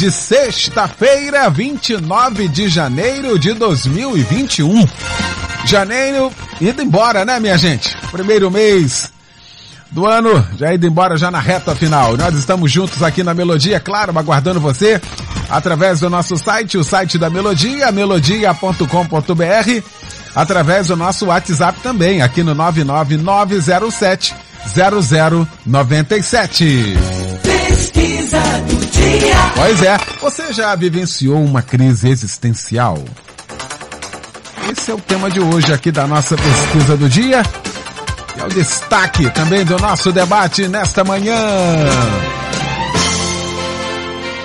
de sexta-feira, 29 de janeiro de 2021. Janeiro indo embora, né, minha gente? Primeiro mês do ano, já indo embora já na reta final. Nós estamos juntos aqui na Melodia, claro, aguardando você através do nosso site, o site da Melodia, melodia.com.br, através do nosso WhatsApp também, aqui no 99907 0097. Pesquisa. Pois é, você já vivenciou uma crise existencial? Esse é o tema de hoje aqui da nossa pesquisa do dia. E é o destaque também do nosso debate nesta manhã.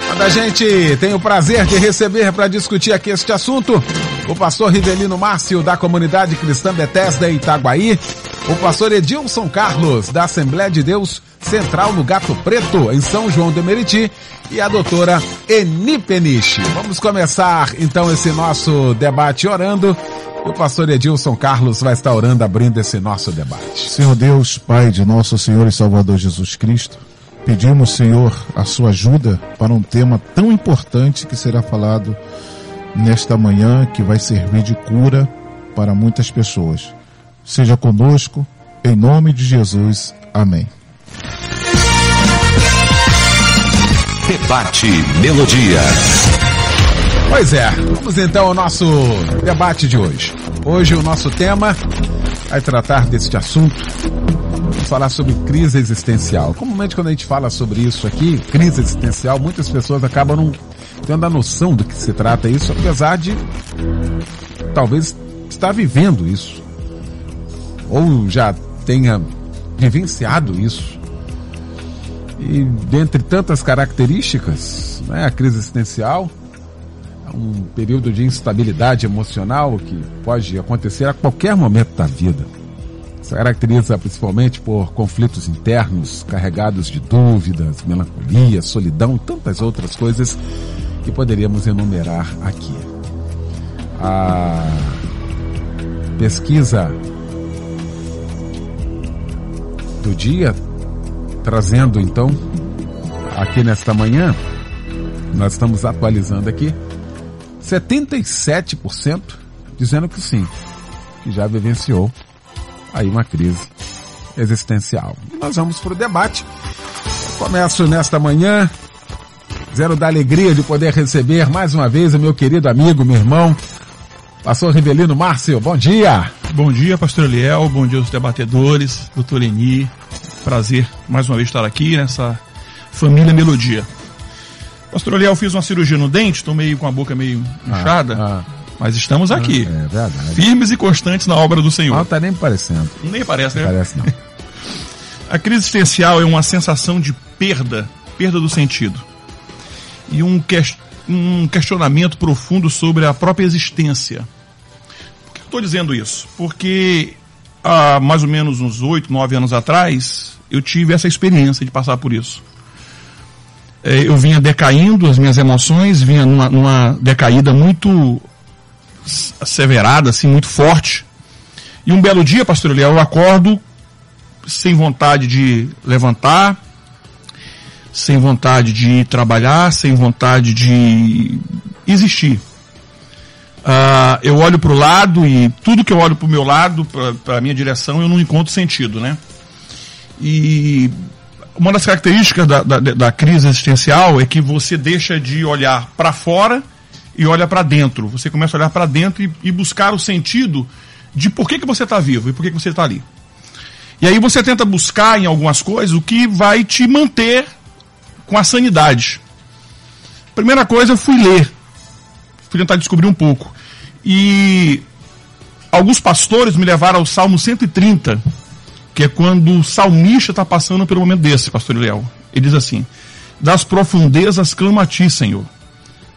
Quando a gente tem o prazer de receber para discutir aqui este assunto, o pastor Rivelino Márcio, da comunidade cristã Bethesda Itaguaí, o pastor Edilson Carlos, da Assembleia de Deus Central no Gato Preto, em São João de Meriti, e a doutora Eni Peniche. Vamos começar então esse nosso debate orando. O pastor Edilson Carlos vai estar orando, abrindo esse nosso debate. Senhor Deus, Pai de nosso Senhor e Salvador Jesus Cristo, pedimos, Senhor, a sua ajuda para um tema tão importante que será falado nesta manhã, que vai servir de cura para muitas pessoas. Seja conosco, em nome de Jesus. Amém. Debate Melodia. Pois é, vamos então ao nosso debate de hoje. Hoje o nosso tema vai tratar deste assunto. Vamos falar sobre crise existencial. Comumente quando a gente fala sobre isso aqui, crise existencial, muitas pessoas acabam não tendo a noção do que se trata isso, apesar de talvez estar vivendo isso. Ou já tenha vivenciado isso. E dentre tantas características, né, a crise existencial, um período de instabilidade emocional que pode acontecer a qualquer momento da vida. Se caracteriza principalmente por conflitos internos carregados de dúvidas, melancolia, solidão e tantas outras coisas que poderíamos enumerar aqui. A pesquisa do dia trazendo então aqui nesta manhã, nós estamos atualizando aqui 77% dizendo que sim, que já vivenciou aí uma crise existencial. E nós vamos para o debate. Começo nesta manhã, zero da alegria de poder receber mais uma vez o meu querido amigo, meu irmão, pastor Rivelino Márcio. Bom dia! Bom dia, pastor Eliel, bom dia aos debatedores, doutor Eni. Prazer mais uma vez estar aqui nessa família Melodia. Pastor Eliel, fiz uma cirurgia no dente, estou meio com a boca meio inchada, ah. mas estamos aqui. É verdade. Firmes e constantes na obra do Senhor. Não tá nem parecendo. Nem parece, né? Parece não. A crise existencial é uma sensação de perda, perda do sentido. E um, que, um questionamento profundo sobre a própria existência. Por que eu estou dizendo isso? Porque há mais ou menos uns oito, nove anos atrás, eu tive essa experiência de passar por isso. É, eu vinha decaindo as minhas emoções, vinha numa, numa decaída muito asseverada, assim, muito forte. E um belo dia, pastor Eliel, eu acordo sem vontade de levantar, sem vontade de trabalhar, sem vontade de existir. Uh, eu olho para o lado e tudo que eu olho para o meu lado, para a minha direção, eu não encontro sentido, né? E uma das características da, da, da crise existencial é que você deixa de olhar para fora e olha para dentro. Você começa a olhar para dentro e, e, buscar o sentido de por que, que você está vivo e por que, que você está ali. E aí você tenta buscar em algumas coisas o que vai te manter com a sanidade. Primeira coisa, eu fui ler. Fui tentar descobrir um pouco. E alguns pastores me levaram ao Salmo 130, que é quando o salmista está passando pelo momento desse, pastor Léo. Ele diz assim: Das profundezas clama a ti, Senhor.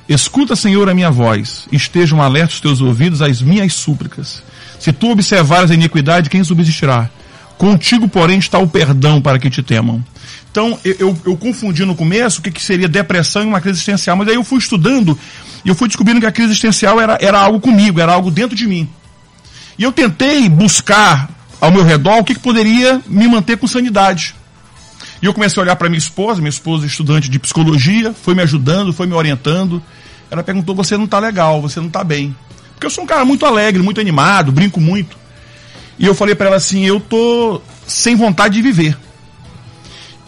Escuta, Senhor, a minha voz, estejam alertos os teus ouvidos às minhas súplicas. Se tu observares a iniquidade, quem subsistirá? Contigo, porém, está o perdão para que te temam. Então, eu, eu, eu confundi no começo o que, que seria depressão e uma crise existencial, mas aí eu fui estudando e eu fui descobrindo que a crise existencial era, era algo comigo, era algo dentro de mim. E eu tentei buscar ao meu redor o que, que poderia me manter com sanidade. E eu comecei a olhar para minha esposa, minha esposa é estudante de psicologia, foi me ajudando, foi me orientando. Ela perguntou: Você não está legal, você não está bem. Porque eu sou um cara muito alegre, muito animado, brinco muito. E eu falei para ela assim: Eu tô sem vontade de viver.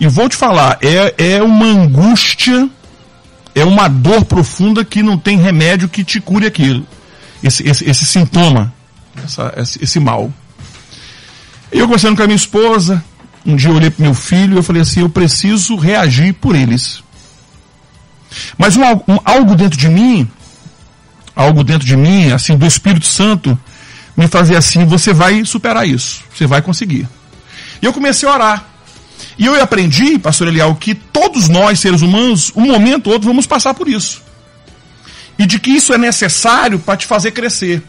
E vou te falar, é, é uma angústia, é uma dor profunda que não tem remédio que te cure aquilo. Esse, esse, esse sintoma, essa, esse, esse mal. Eu conversando com a minha esposa, um dia eu olhei para meu filho e eu falei assim, eu preciso reagir por eles. Mas um, um, algo dentro de mim, algo dentro de mim, assim, do Espírito Santo, me fazia assim, você vai superar isso, você vai conseguir. E eu comecei a orar. E eu aprendi, pastor Elial, que todos nós, seres humanos, um momento ou outro, vamos passar por isso. E de que isso é necessário para te fazer crescer.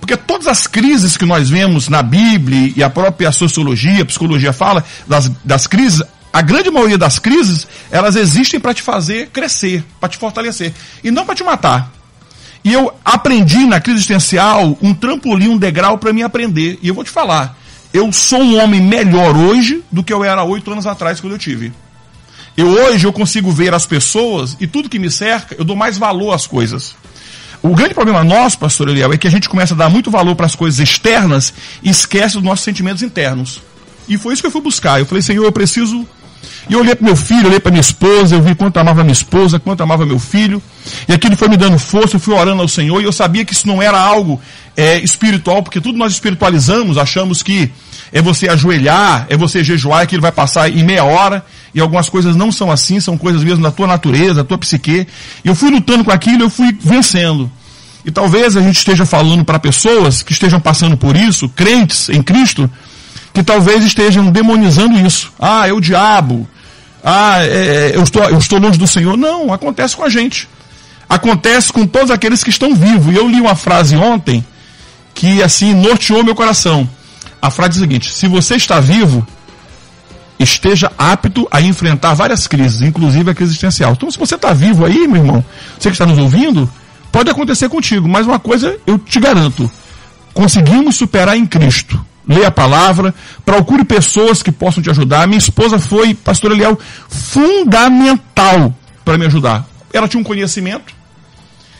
Porque todas as crises que nós vemos na Bíblia e a própria sociologia, a psicologia fala das, das crises, a grande maioria das crises, elas existem para te fazer crescer, para te fortalecer, e não para te matar. E eu aprendi na crise existencial um trampolim, um degrau para me aprender. E eu vou te falar, eu sou um homem melhor hoje do que eu era oito anos atrás quando eu tive. Eu hoje eu consigo ver as pessoas e tudo que me cerca, eu dou mais valor às coisas. O grande problema nosso, pastor Eliel, é que a gente começa a dar muito valor para as coisas externas e esquece dos nossos sentimentos internos. E foi isso que eu fui buscar. Eu falei, Senhor, eu preciso. E eu olhei para meu filho, olhei para minha esposa, eu vi quanto amava minha esposa, quanto amava meu filho. E aquilo foi me dando força, eu fui orando ao Senhor, e eu sabia que isso não era algo é, espiritual, porque tudo nós espiritualizamos, achamos que é você ajoelhar, é você jejuar, que ele vai passar em meia hora, e algumas coisas não são assim, são coisas mesmo da tua natureza, da tua psique. E eu fui lutando com aquilo, eu fui vencendo. E talvez a gente esteja falando para pessoas que estejam passando por isso, crentes em Cristo, que talvez estejam demonizando isso. Ah, é o diabo. Ah, é, é, eu, estou, eu estou longe do Senhor. Não, acontece com a gente. Acontece com todos aqueles que estão vivos. E eu li uma frase ontem que assim norteou meu coração. A frase é a seguinte: se você está vivo, esteja apto a enfrentar várias crises, inclusive a crise existencial. Então, se você está vivo aí, meu irmão, você que está nos ouvindo, pode acontecer contigo, mas uma coisa eu te garanto: conseguimos superar em Cristo. Leia a palavra, procure pessoas que possam te ajudar. Minha esposa foi, pastor Eliel, fundamental para me ajudar. Ela tinha um conhecimento,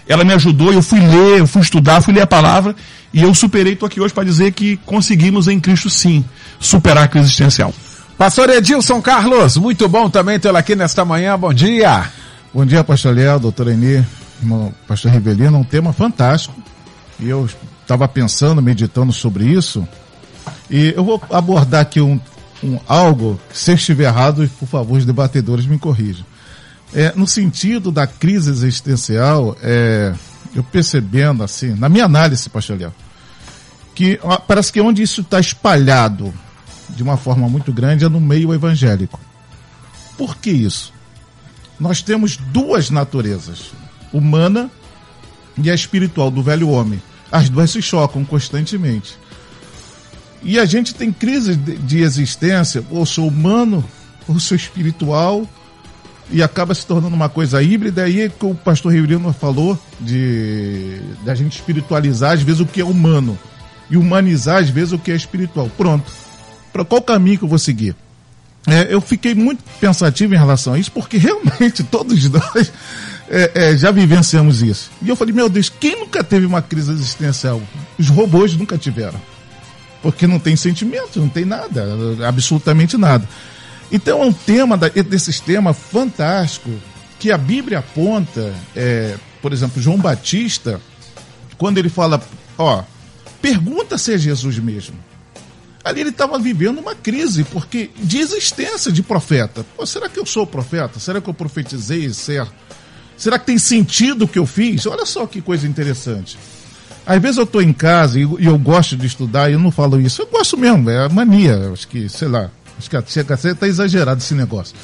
ela me ajudou, eu fui ler, eu fui estudar, fui ler a palavra, e eu superei, estou aqui hoje para dizer que conseguimos em Cristo sim superar a crise existencial. Pastor Edilson Carlos, muito bom também tê-lo aqui nesta manhã. Bom dia. Bom dia, pastor Léo, doutor Eni, irmão pastor Rivelino, um tema fantástico. E eu estava pensando, meditando sobre isso. E eu vou abordar aqui um, um algo, se eu estiver errado, por favor, os debatedores me corrijam. É, no sentido da crise existencial, é, eu percebendo assim, na minha análise, pastor Léo, que ó, parece que onde isso está espalhado de uma forma muito grande é no meio evangélico. Por que isso? Nós temos duas naturezas, humana e a espiritual do velho homem. As duas se chocam constantemente. E a gente tem crises de, de existência, ou sou humano, ou sou espiritual, e acaba se tornando uma coisa híbrida. Aí que o pastor Riverino falou de da gente espiritualizar às vezes o que é humano e humanizar às vezes o que é espiritual. Pronto para qual caminho que eu vou seguir? É, eu fiquei muito pensativo em relação a isso, porque realmente todos nós é, é, já vivenciamos isso. E eu falei, meu Deus, quem nunca teve uma crise existencial? Os robôs nunca tiveram. Porque não tem sentimento, não tem nada, absolutamente nada. Então é um tema desse tema fantástico que a Bíblia aponta, é, por exemplo, João Batista, quando ele fala, ó, pergunta se é Jesus mesmo ali ele estava vivendo uma crise, porque de existência de profeta. Pô, será que eu sou profeta? Será que eu profetizei certo? Será que tem sentido o que eu fiz? Olha só que coisa interessante. Às vezes eu estou em casa e, e, eu gosto de estudar e eu não falo isso. Eu gosto mesmo, é a mania. Acho que, sei lá, acho que a ser até exagerado esse negócio.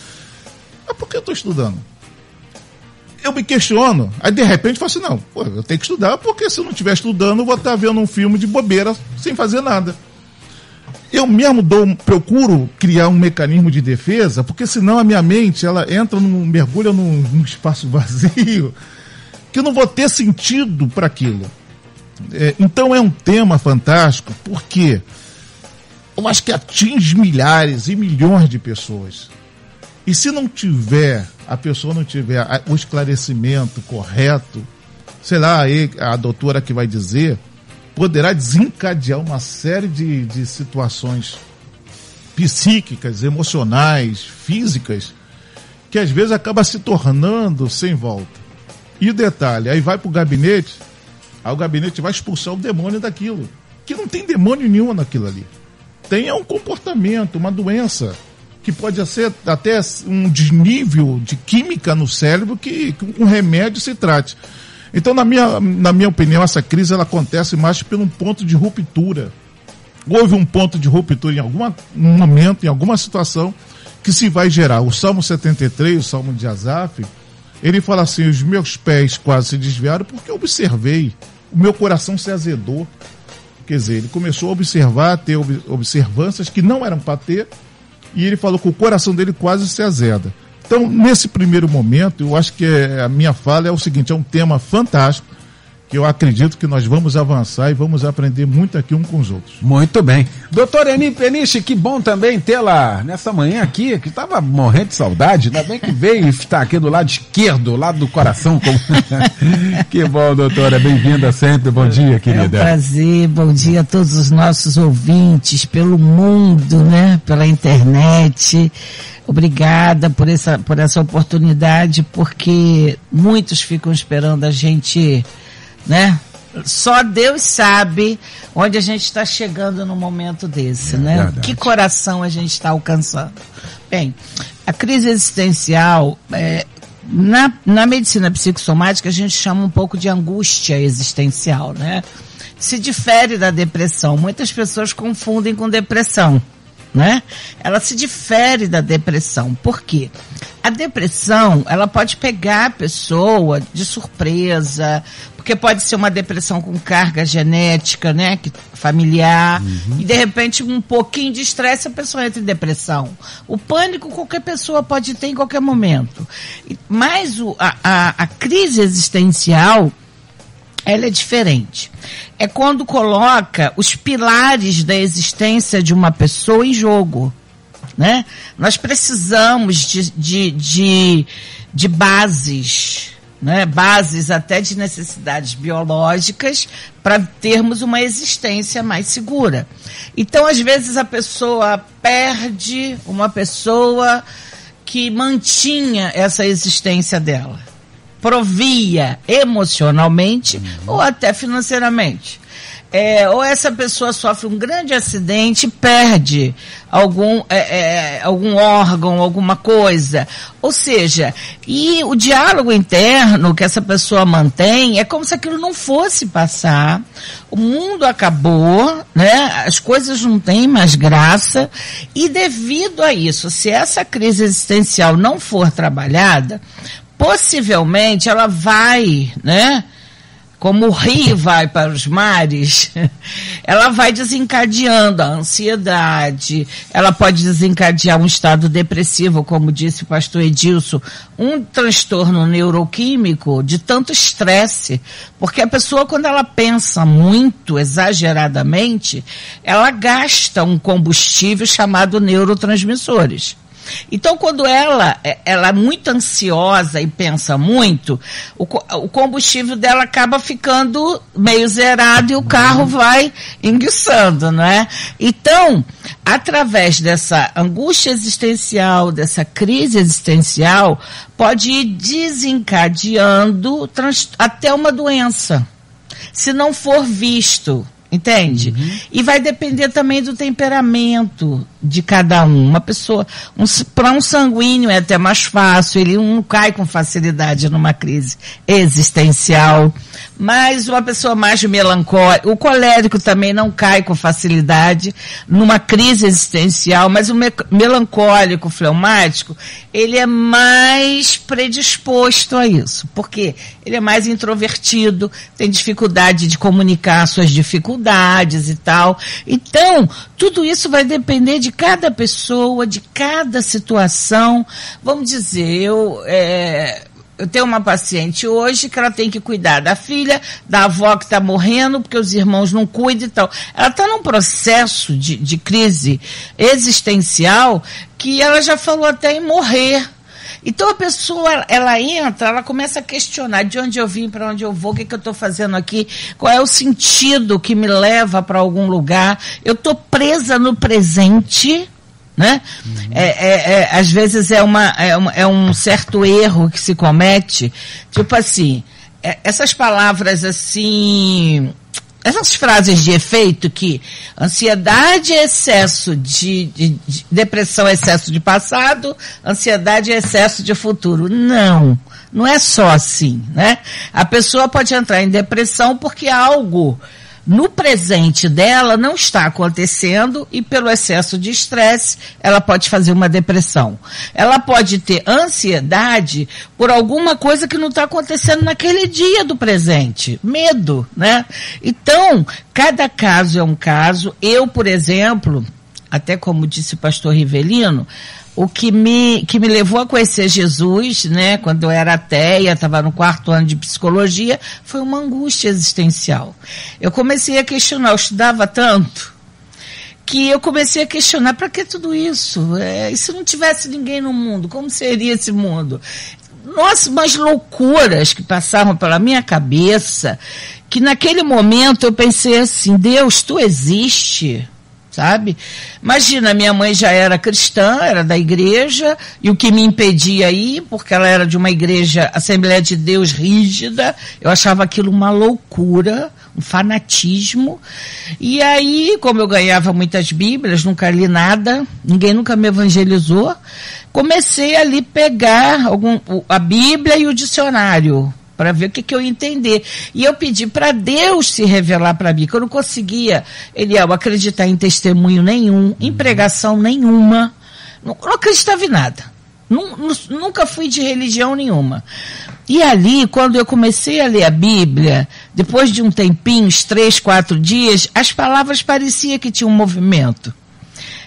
Mas por que eu estou estudando? eu me questiono. Aí de repente eu falo assim, não, pô, eu tenho que estudar, porque se eu não estiver estudando, eu vou estar vendo um filme de bobeira sem fazer nada. Eu mesmo dou, procuro criar um mecanismo de defesa, porque senão a minha mente ela entra num mergulha num, num espaço vazio que eu não vou ter sentido para aquilo. É, então é um tema fantástico, porque eu acho que atinge milhares e milhões de pessoas. E se não tiver, a pessoa não tiver o esclarecimento correto, sei lá, a doutora que vai dizer, poderá desencadear uma série de, de situações psíquicas, emocionais, físicas, que às vezes acaba se tornando sem volta. E detalhe, aí vai para o gabinete, aí o gabinete vai expulsar o demônio daquilo. Que não tem demônio nenhum naquilo ali. Tem um comportamento, uma doença que pode ser até um desnível de química no cérebro que um remédio se trate. Então, na minha, na minha opinião, essa crise ela acontece mais por um ponto de ruptura. Houve um ponto de ruptura em algum momento, em alguma situação, que se vai gerar. O Salmo 73, o Salmo de Azaf, ele fala assim: os meus pés quase se desviaram porque observei, o meu coração se azedou. Quer dizer, ele começou a observar, a ter observâncias que não eram para ter, e ele falou que o coração dele quase se azeda. Então, nesse primeiro momento, eu acho que a minha fala é o seguinte: é um tema fantástico que eu acredito que nós vamos avançar e vamos aprender muito aqui um com os outros. Muito bem. Doutor Eni Peniche, que bom também tê-la nessa manhã aqui, que estava morrendo de saudade, ainda bem que veio e está aqui do lado esquerdo, lado do coração. Como... que bom, doutora, bem-vinda sempre, bom dia, querida. É um prazer, bom dia a todos os nossos ouvintes pelo mundo, né, pela internet. Obrigada por essa, por essa oportunidade, porque muitos ficam esperando a gente né? Só Deus sabe onde a gente está chegando no momento desse, é, né? Verdade. Que coração a gente está alcançando. Bem, a crise existencial, é, na, na medicina psicossomática, a gente chama um pouco de angústia existencial, né? Se difere da depressão. Muitas pessoas confundem com depressão né? Ela se difere da depressão. Por quê? A depressão, ela pode pegar a pessoa de surpresa, porque pode ser uma depressão com carga genética, né, que, familiar, uhum. e de repente um pouquinho de estresse a pessoa entra em depressão. O pânico qualquer pessoa pode ter em qualquer momento. Mas o, a, a, a crise existencial, ela é diferente. É quando coloca os pilares da existência de uma pessoa em jogo. Né? Nós precisamos de, de, de, de bases, né? bases até de necessidades biológicas para termos uma existência mais segura. Então, às vezes, a pessoa perde uma pessoa que mantinha essa existência dela provia emocionalmente uhum. ou até financeiramente. É, ou essa pessoa sofre um grande acidente e perde algum, é, é, algum órgão, alguma coisa. Ou seja, e o diálogo interno que essa pessoa mantém é como se aquilo não fosse passar. O mundo acabou, né? As coisas não têm mais graça. E devido a isso, se essa crise existencial não for trabalhada, possivelmente ela vai, né? Como o rio vai para os mares, ela vai desencadeando a ansiedade, ela pode desencadear um estado depressivo, como disse o pastor Edilson, um transtorno neuroquímico de tanto estresse, porque a pessoa, quando ela pensa muito exageradamente, ela gasta um combustível chamado neurotransmissores. Então, quando ela, é, ela é muito ansiosa e pensa muito, o, o combustível dela acaba ficando meio zerado e o carro vai enguiçando, não é? Então, através dessa angústia existencial, dessa crise existencial, pode ir desencadeando até uma doença. Se não for visto, entende? Uhum. E vai depender também do temperamento de cada um. Uma pessoa, um, para um sanguíneo é até mais fácil, ele não cai com facilidade numa crise existencial. Mas uma pessoa mais melancólica, o colérico também não cai com facilidade numa crise existencial, mas o me melancólico, fleumático, ele é mais predisposto a isso. porque Ele é mais introvertido, tem dificuldade de comunicar suas dificuldades e tal. Então, tudo isso vai depender de cada pessoa, de cada situação. Vamos dizer, eu, é, eu tenho uma paciente hoje que ela tem que cuidar da filha, da avó que está morrendo, porque os irmãos não cuidam e tal. Ela está num processo de, de crise existencial que ela já falou até em morrer. Então a pessoa, ela entra, ela começa a questionar de onde eu vim, para onde eu vou, o que, que eu estou fazendo aqui, qual é o sentido que me leva para algum lugar. Eu estou presa no presente né? Uhum. É, é, é, às vezes é, uma, é, uma, é um certo erro que se comete, tipo assim, é, essas palavras assim, essas frases de efeito que ansiedade é excesso de, de, de, depressão é excesso de passado, ansiedade é excesso de futuro. Não, não é só assim, né? A pessoa pode entrar em depressão porque algo no presente dela não está acontecendo e pelo excesso de estresse ela pode fazer uma depressão. Ela pode ter ansiedade por alguma coisa que não está acontecendo naquele dia do presente. Medo, né? Então, cada caso é um caso. Eu, por exemplo, até como disse o pastor Rivelino, o que me, que me levou a conhecer Jesus, né, quando eu era ateia, estava no quarto ano de psicologia, foi uma angústia existencial. Eu comecei a questionar, eu estudava tanto, que eu comecei a questionar, para que tudo isso? É, e se não tivesse ninguém no mundo, como seria esse mundo? Nossa, umas loucuras que passavam pela minha cabeça, que naquele momento eu pensei assim, Deus, tu existe? Sabe? Imagina, minha mãe já era cristã, era da igreja, e o que me impedia aí, porque ela era de uma igreja, Assembleia de Deus rígida, eu achava aquilo uma loucura, um fanatismo. E aí, como eu ganhava muitas Bíblias, nunca li nada, ninguém nunca me evangelizou, comecei ali pegar algum, a Bíblia e o dicionário para ver o que, que eu ia entender. E eu pedi para Deus se revelar para mim, que eu não conseguia, Eliel, acreditar em testemunho nenhum, em pregação nenhuma. Não, não acreditava em nada. Nunca fui de religião nenhuma. E ali, quando eu comecei a ler a Bíblia, depois de um tempinho, uns três, quatro dias, as palavras pareciam que tinham um movimento.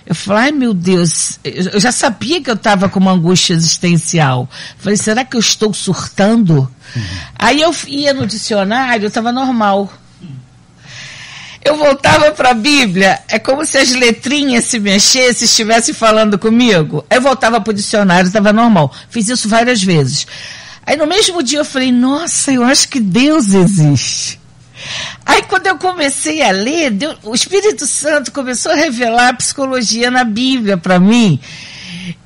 Eu falei, ai meu Deus, eu já sabia que eu estava com uma angústia existencial. falei, será que eu estou surtando? Uhum. Aí eu ia no dicionário, estava normal. Eu voltava para a Bíblia, é como se as letrinhas se mexessem, estivessem falando comigo. Eu voltava para o dicionário, estava normal. Fiz isso várias vezes. Aí no mesmo dia eu falei, nossa, eu acho que Deus existe. Aí quando eu comecei a ler, Deus, o Espírito Santo começou a revelar a psicologia na Bíblia para mim.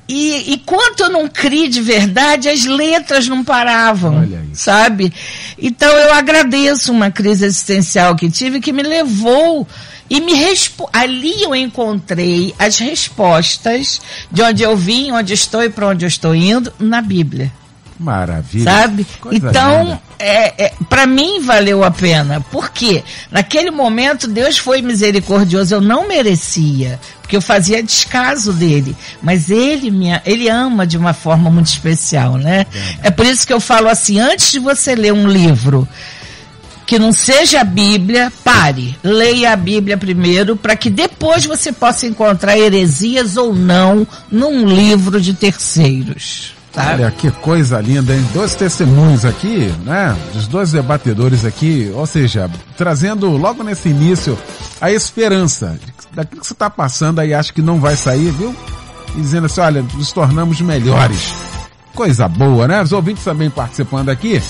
E, e quanto eu não criei de verdade, as letras não paravam, sabe? Então eu agradeço uma crise existencial que tive que me levou e me ali eu encontrei as respostas de onde eu vim, onde estou e para onde eu estou indo na Bíblia. Maravilha. Sabe? Coisa então, é, é para mim valeu a pena. Porque naquele momento Deus foi misericordioso, eu não merecia, porque eu fazia descaso dele, mas ele me, ele ama de uma forma muito especial, né? É por isso que eu falo assim, antes de você ler um livro, que não seja a Bíblia, pare, leia a Bíblia primeiro, para que depois você possa encontrar heresias ou não num livro de terceiros. Olha que coisa linda, hein? Dois testemunhos aqui, né? Dos dois debatedores aqui, ou seja, trazendo logo nesse início a esperança daquilo que você está passando aí, acha que não vai sair, viu? E dizendo assim, olha, nos tornamos melhores. Coisa boa, né? Os ouvintes também participando aqui.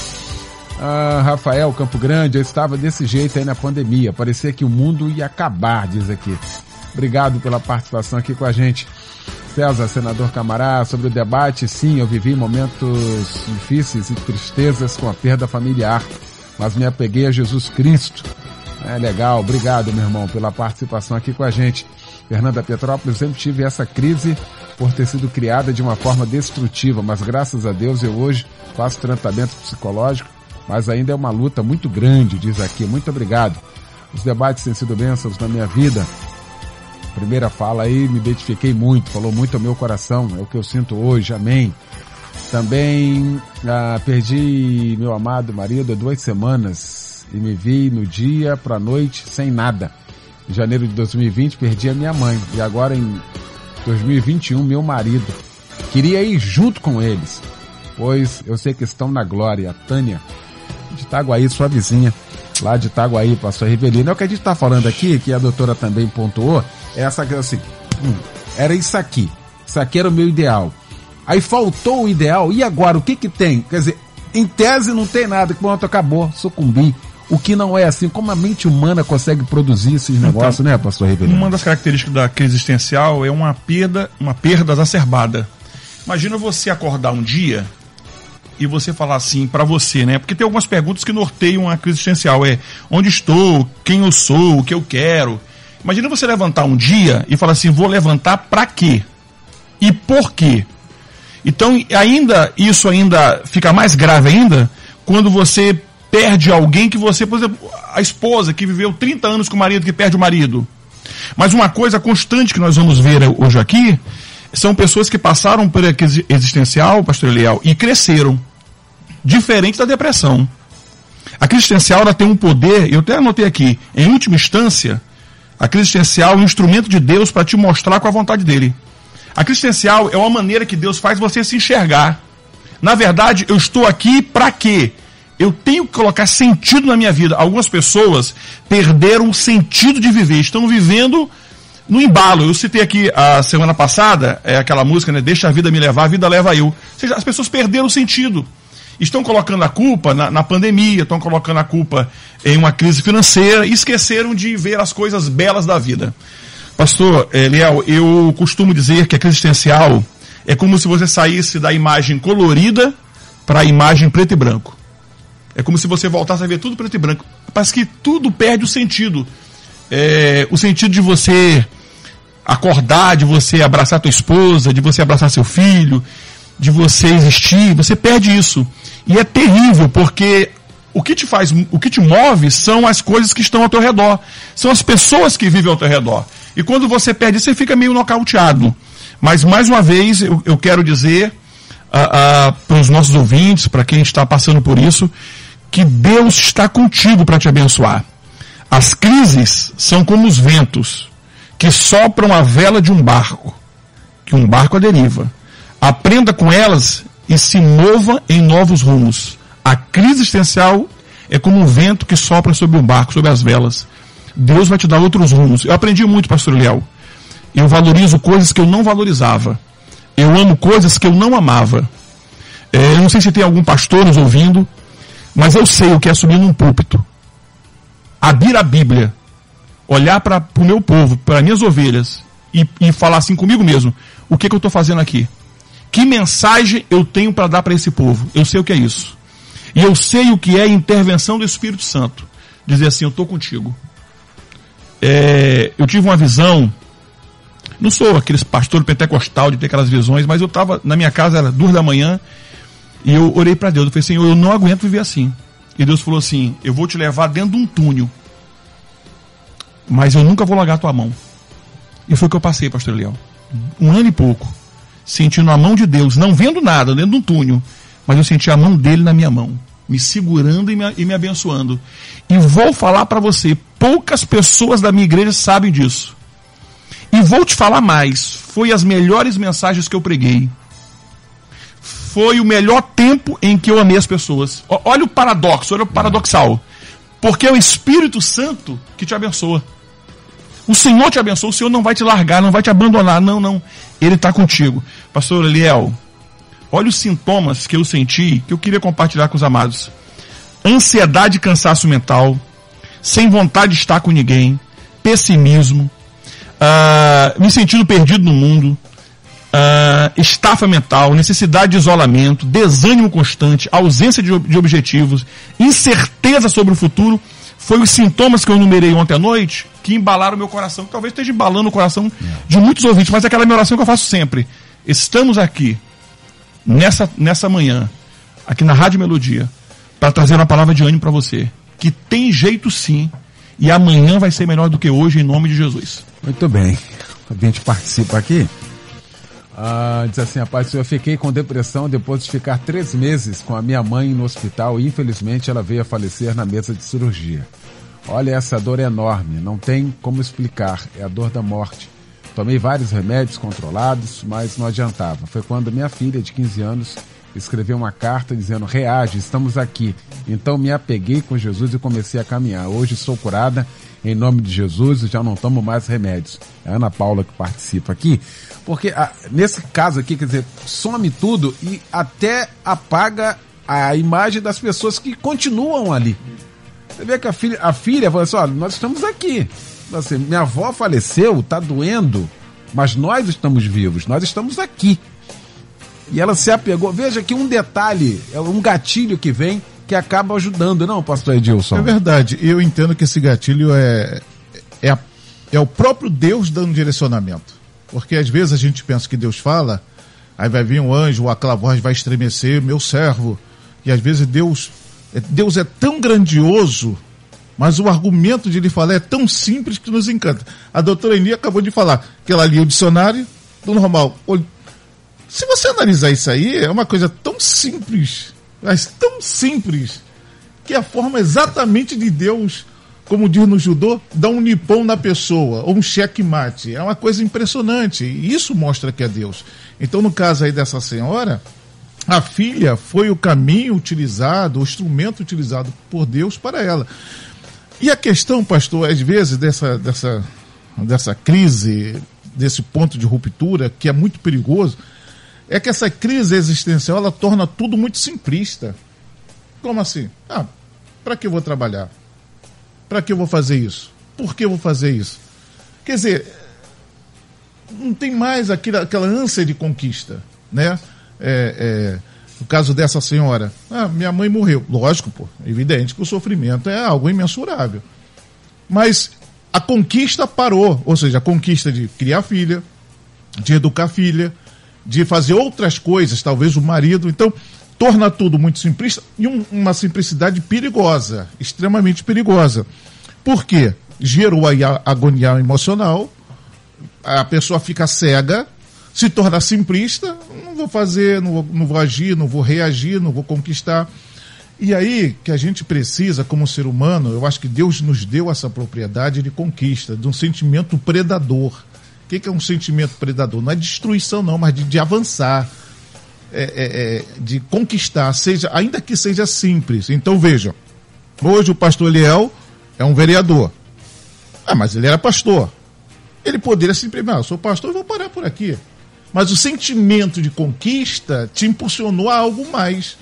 Ah, Rafael Campo Grande, eu estava desse jeito aí na pandemia. Parecia que o mundo ia acabar, diz aqui. Obrigado pela participação aqui com a gente. César, senador Camará, sobre o debate, sim, eu vivi momentos difíceis e tristezas com a perda familiar, mas me apeguei a Jesus Cristo. É legal, obrigado, meu irmão, pela participação aqui com a gente. Fernanda Petrópolis, sempre tive essa crise por ter sido criada de uma forma destrutiva, mas graças a Deus eu hoje faço tratamento psicológico, mas ainda é uma luta muito grande, diz aqui. Muito obrigado. Os debates têm sido bênçãos na minha vida. Primeira fala aí, me identifiquei muito, falou muito ao meu coração, é o que eu sinto hoje, amém. Também ah, perdi meu amado marido há duas semanas e me vi no dia para noite sem nada. Em janeiro de 2020 perdi a minha mãe e agora em 2021 meu marido. Queria ir junto com eles, pois eu sei que estão na glória. Tânia de Itaguaí, sua vizinha, lá de Itaguaí, pastor Rivelino. É o que a gente está falando aqui, que a doutora também pontuou, essa que assim, era isso aqui. Isso aqui era o meu ideal. Aí faltou o ideal, e agora o que que tem? Quer dizer, em tese não tem nada, que pronto, acabou, sucumbi. O que não é assim, como a mente humana consegue produzir esses Então, negócios, né, pastor Rivelino? Uma das características da crise existencial é uma perda, uma perda exacerbada. Imagina você acordar um dia e você falar assim para você, né? Porque tem algumas perguntas que norteiam a crise existencial. É onde estou, quem eu sou, o que eu quero. Imagina você levantar um dia e falar assim, vou levantar para quê? E por quê? Então, ainda isso ainda fica mais grave ainda quando você perde alguém que você, por exemplo, a esposa que viveu 30 anos com o marido que perde o marido. Mas uma coisa constante que nós vamos ver hoje aqui são pessoas que passaram por existencial, pastor Eliel, e cresceram. Diferente da depressão. A crise existencial ela tem um poder, eu até anotei aqui, em última instância, a crise existencial é um instrumento de Deus para te mostrar com a vontade dele. A crise existencial é uma maneira que Deus faz você se enxergar. Na verdade, eu estou aqui para quê? Eu tenho que colocar sentido na minha vida. Algumas pessoas perderam o sentido de viver, estão vivendo no embalo. Eu citei aqui a semana passada, é aquela música, né? Deixa a vida me levar, a vida leva eu. Ou seja, as pessoas perderam o sentido. Estão colocando a culpa na, na pandemia, estão colocando a culpa em uma crise financeira e esqueceram de ver as coisas belas da vida. Pastor eh, Liel, eu costumo dizer que a crise existencial é como se você saísse da imagem colorida para a imagem preto e branco. É como se você voltasse a ver tudo preto e branco. Parece que tudo perde o sentido. É, o sentido de você acordar, de você abraçar tua esposa, de você abraçar seu filho, de você existir, você perde isso. E é terrível, porque o que te faz, o que te move são as coisas que estão ao teu redor. São as pessoas que vivem ao teu redor. E quando você perde você fica meio nocauteado. Mas, mais uma vez, eu, eu quero dizer para os nossos ouvintes, para quem está passando por isso, que Deus está contigo para te abençoar. As crises são como os ventos que sopram a vela de um barco, que um barco a deriva. Aprenda com elas e se mova em novos rumos. A crise existencial é como um vento que sopra sobre um barco, sobre as velas. Deus vai te dar outros rumos. Eu aprendi muito, pastor Léo. Eu valorizo coisas que eu não valorizava. Eu amo coisas que eu não amava. É, eu não sei se tem algum pastor nos ouvindo, mas eu sei o que é subir num púlpito, abrir a Bíblia, olhar para o meu povo, para minhas ovelhas e, e, falar assim comigo mesmo: o que, que eu estou fazendo aqui? Que mensagem eu tenho para dar para esse povo? Eu sei o que é isso. E eu sei o que é intervenção do Espírito Santo. Dizer assim: eu estou contigo. É, eu tive uma visão. Não sou aquele pastor pentecostal de ter aquelas visões, mas eu estava na minha casa, era duas da manhã, e eu orei para Deus. Eu falei, Senhor, eu não aguento viver assim. E Deus falou assim: Eu vou te levar dentro de um túnel. Mas eu nunca vou largar tua mão. E foi o que eu passei, pastor Leão. Um ano e pouco. Sentindo a mão de Deus, não vendo nada dentro de um túnel. Mas eu senti a mão dele na minha mão. Me segurando e me, e me abençoando. E vou falar para você: poucas pessoas da minha igreja sabem disso. E vou te falar mais: foi as melhores mensagens que eu preguei foi o melhor tempo em que eu amei as pessoas. Olha o paradoxo, olha o paradoxal. Porque é o Espírito Santo que te abençoa. O Senhor te abençoa, o Senhor não vai te largar, não vai te abandonar, não, não. Ele está contigo. Pastor Eliel, olha os sintomas que eu senti, que eu queria compartilhar com os amados. Ansiedade e cansaço mental, sem vontade de estar com ninguém, pessimismo, uh, me sentindo perdido no mundo, uh, estafa mental, necessidade de isolamento, desânimo constante, ausência de, de objetivos, incerteza sobre o futuro, foi os sintomas que eu numerei ontem à noite que embalaram o meu coração, que talvez esteja embalando o coração de muitos ouvintes, mas é aquela minha oração que eu faço sempre. Estamos aqui, nessa, nessa manhã, aqui na Rádio Melodia, para trazer uma palavra de ânimo para você. Que tem jeito sim, e amanhã vai ser melhor do que hoje, em nome de Jesus. Muito bem. A gente participa aqui. Ah, diz assim, rapaz, eu fiquei com depressão depois de ficar três meses com a minha mãe no hospital e infelizmente ela veio a falecer na mesa de cirurgia. Olha, essa dor é enorme, não tem como explicar, é a dor da morte. Tomei vários remédios controlados, mas não adiantava. Foi quando minha filha, de 15 anos, escreveu uma carta dizendo: Reage, estamos aqui. Então me apeguei com Jesus e comecei a caminhar. Hoje sou curada em nome de Jesus e já não tomo mais remédios. É a Ana Paula que participa aqui. Porque ah, nesse caso aqui, quer dizer, some tudo e até apaga a imagem das pessoas que continuam ali. Você vê que a filha, a filha falou assim: olha, nós estamos aqui. Assim, minha avó faleceu, tá doendo, mas nós estamos vivos, nós estamos aqui. E ela se apegou. Veja que um detalhe, é um gatilho que vem que acaba ajudando, não, pastor Edilson? É verdade. Eu entendo que esse gatilho é, é, é o próprio Deus dando direcionamento. Porque às vezes a gente pensa que Deus fala, aí vai vir um anjo, aquela voz vai estremecer, meu servo. E às vezes Deus, Deus é tão grandioso, mas o argumento de ele falar é tão simples que nos encanta. A doutora Eni acabou de falar que ela lia o dicionário do normal. Se você analisar isso aí, é uma coisa tão simples, mas tão simples, que é a forma exatamente de Deus, como diz no judô, dar um nipão na pessoa, ou um checkmate. É uma coisa impressionante. E isso mostra que é Deus. Então, no caso aí dessa senhora, a filha foi o caminho utilizado, o instrumento utilizado por Deus para ela. E a questão, pastor, às vezes, dessa, dessa, dessa crise, desse ponto de ruptura, que é muito perigoso, é que essa crise existencial ela torna tudo muito simplista. Como assim? Ah, para que eu vou trabalhar? Para que eu vou fazer isso? Por que eu vou fazer isso? Quer dizer, não tem mais aquela, aquela ânsia de conquista, né? É, é, no caso dessa senhora, ah, minha mãe morreu. Lógico, pô, evidente que o sofrimento é algo imensurável. Mas a conquista parou, ou seja, a conquista de criar filha, de educar filha, de fazer outras coisas, talvez o marido. Então, torna tudo muito simplista e um- uma simplicidade perigosa, extremamente perigosa. Por quê? Gerou aí a agonia emocional, a pessoa fica cega, se torna simplista, não vou fazer, não vou, não vou agir, não vou reagir, não vou conquistar. E aí que a gente precisa, como ser humano, eu acho que Deus nos deu essa propriedade de conquista, de um sentimento predador. O que, que é um sentimento predador? Não é destruição, não, mas de, de avançar, é, é, é, de conquistar, seja, ainda que seja simples. Então vejam, hoje o pastor Eliel é um vereador. Ah, mas ele era pastor. Ele poderia simplesmente, ah, eu sou pastor, eu vou parar por aqui. Mas o sentimento de conquista te impulsionou a algo mais.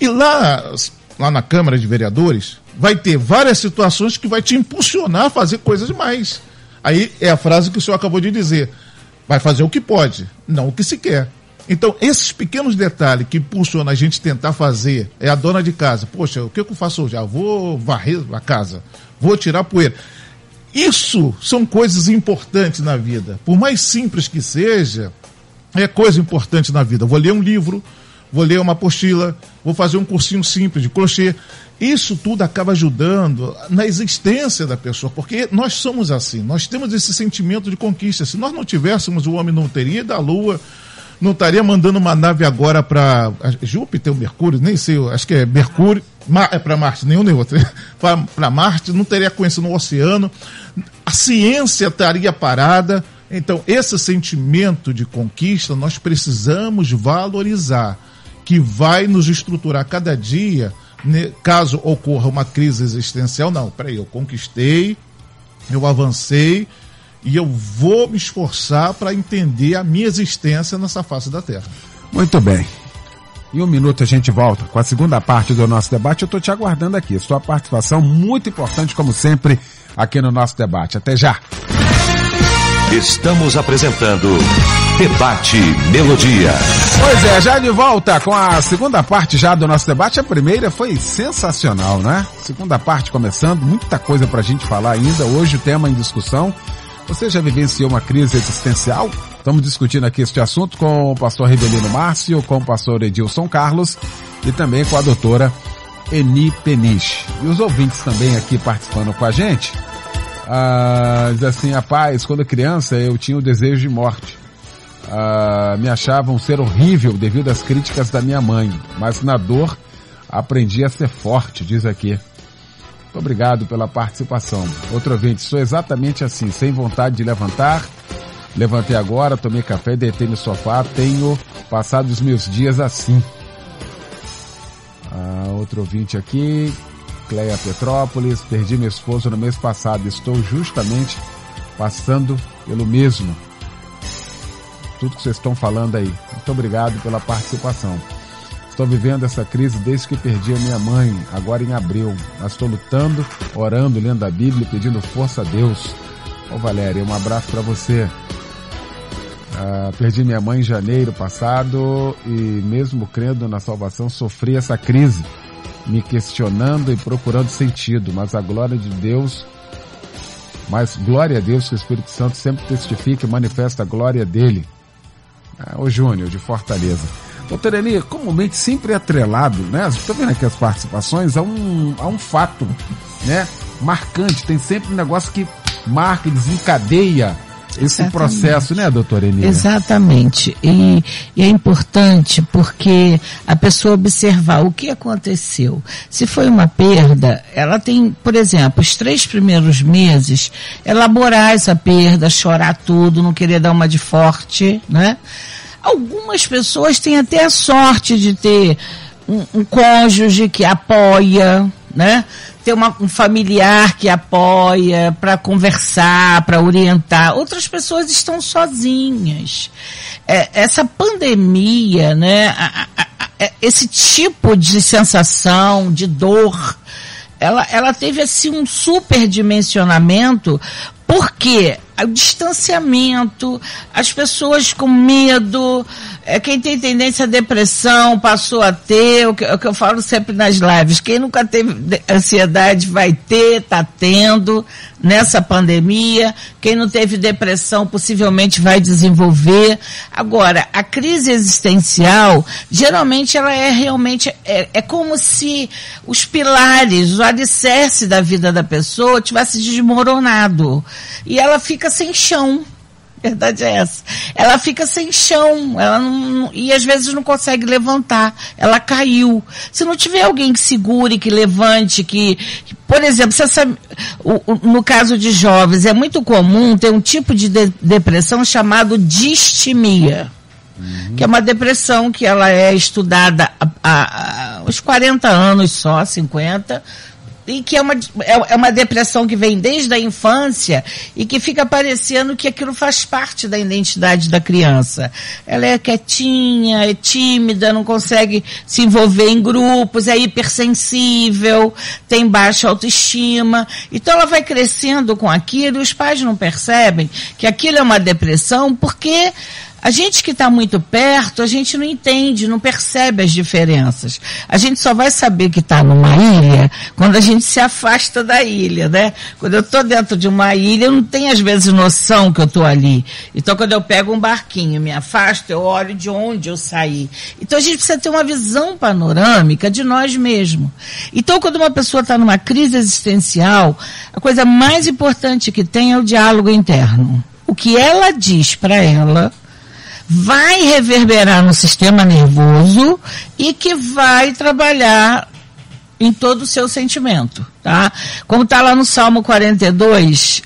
E lá, lá na Câmara de Vereadores, vai ter várias situações que vai te impulsionar a fazer coisas mais. Aí é a frase que o senhor acabou de dizer. Vai fazer o que pode, não o que se quer. Então, esses pequenos detalhes que impulsionam a gente tentar fazer, é a dona de casa. Poxa, o que eu faço hoje? Ah, vou varrer a casa, vou tirar poeira. Isso são coisas importantes na vida. Por mais simples que seja, é coisa importante na vida. Vou ler um livro, vou ler uma apostila, vou fazer um cursinho simples de crochê. Isso tudo acaba ajudando na existência da pessoa, porque nós somos assim, nós temos esse sentimento de conquista. Se nós não tivéssemos, o homem não teria ido à Lua, não estaria mandando uma nave agora para Júpiter ou Mercúrio, nem sei, acho que é Mercúrio, Ma- é para Marte, nenhum nem outro, para Marte, não teria conhecido o oceano, a ciência estaria parada. Então, esse sentimento de conquista nós precisamos valorizar, que vai nos estruturar cada dia, ne- caso ocorra uma crise existencial. Não, peraí, eu conquistei, eu avancei e eu vou me esforçar para entender a minha existência nessa face da Terra. Muito bem. Em um minuto a gente volta com a segunda parte do nosso debate. Eu estou te aguardando aqui. Sua participação muito importante, como sempre, aqui no nosso debate. Até já. Estamos apresentando Debate Melodia. Pois é, já de volta com a segunda parte já do nosso debate. A primeira foi sensacional, né? Segunda parte começando, muita coisa pra gente falar ainda. Hoje o tema em discussão. Você já vivenciou uma crise existencial? Estamos discutindo aqui este assunto com o pastor Rivelino Márcio, com o pastor Edilson Carlos e também com a doutora Eni Peniche. E os ouvintes também aqui participando com a gente. Ah, diz assim, rapaz, quando criança eu tinha o desejo de morte. Ah, me achava um ser horrível devido às críticas da minha mãe, mas na dor aprendi a ser forte, diz aqui. Muito obrigado pela participação. Outro ouvinte, sou exatamente assim, sem vontade de levantar. Levantei agora, tomei café, deitei no sofá, tenho passado os meus dias assim. Ah, outro ouvinte aqui, Cleia Petrópolis, perdi meu esposo no mês passado, estou justamente passando pelo mesmo. Tudo que vocês estão falando aí. Muito obrigado pela participação. Estou vivendo essa crise desde que perdi a minha mãe, agora em abril. Mas estou lutando, orando, lendo a Bíblia, pedindo força a Deus. Ô Valéria, um abraço para você. Ah, perdi minha mãe em janeiro passado e mesmo crendo na salvação sofri essa crise, me questionando e procurando sentido, mas a glória de Deus, mas glória a Deus que o Espírito Santo sempre testifica e manifesta a glória dele. Ah, o Júnior de Fortaleza. Doutor Eni, comumente sempre atrelado, né? Estou vendo aqui as participações, a um, a um fato, né? Marcante, tem sempre um negócio que marca desencadeia esse Exatamente. processo, né, doutora Eni? Exatamente. E, e é importante porque a pessoa observar o que aconteceu. Se foi uma perda, ela tem, por exemplo, os três primeiros meses, elaborar essa perda, chorar tudo, não querer dar uma de forte, né? Algumas pessoas têm até a sorte de ter um, um cônjuge que apoia, né? Ter uma, um familiar que apoia para conversar, para orientar. Outras pessoas estão sozinhas. É, essa pandemia, né? a- a- a- esse tipo de sensação, de dor, ela, ela teve assim um superdimensionamento porque o distanciamento, as pessoas com medo, é, quem tem tendência à depressão passou a ter, o que, o que eu falo sempre nas lives, quem nunca teve de- ansiedade vai ter, tá tendo nessa pandemia, quem não teve depressão possivelmente vai desenvolver. Agora, a crise existencial, geralmente ela é realmente, é, é como se os pilares, o alicerce da vida da pessoa tivesse desmoronado. E ela fica sem chão. Verdade é essa. Ela fica sem chão, ela não, e às vezes não consegue levantar. Ela caiu. Se não tiver alguém que segure, que levante, que, por exemplo, o- o- no caso de jovens, é muito comum ter um tipo de, de- depressão chamado distimia que é uma depressão que ela é estudada há- há uns 40 anos só, 50, e que é uma, é, é uma depressão que vem desde a infância e que fica parecendo que aquilo faz parte da identidade da criança. Ela é quietinha, é tímida, não consegue se envolver em grupos, é hipersensível, tem baixa autoestima. Então ela vai crescendo com aquilo e os pais não percebem que aquilo é uma depressão porque a gente que está muito perto, a gente não entende, não percebe as diferenças. A gente só vai saber que está numa ilha quando a gente se afasta da ilha, né? Quando eu estou dentro de uma ilha, eu não tenho às vezes noção que eu estou ali. Então quando eu pego um barquinho, me afasto, eu olho de onde eu saí. Então a gente precisa ter uma visão panorâmica de nós mesmos. Então quando uma pessoa está numa crise existencial, a coisa mais importante que tem é o diálogo interno. O que ela diz para ela vai reverberar no sistema nervoso e que vai trabalhar em todo o seu sentimento, tá? Como está lá no Salmo 42,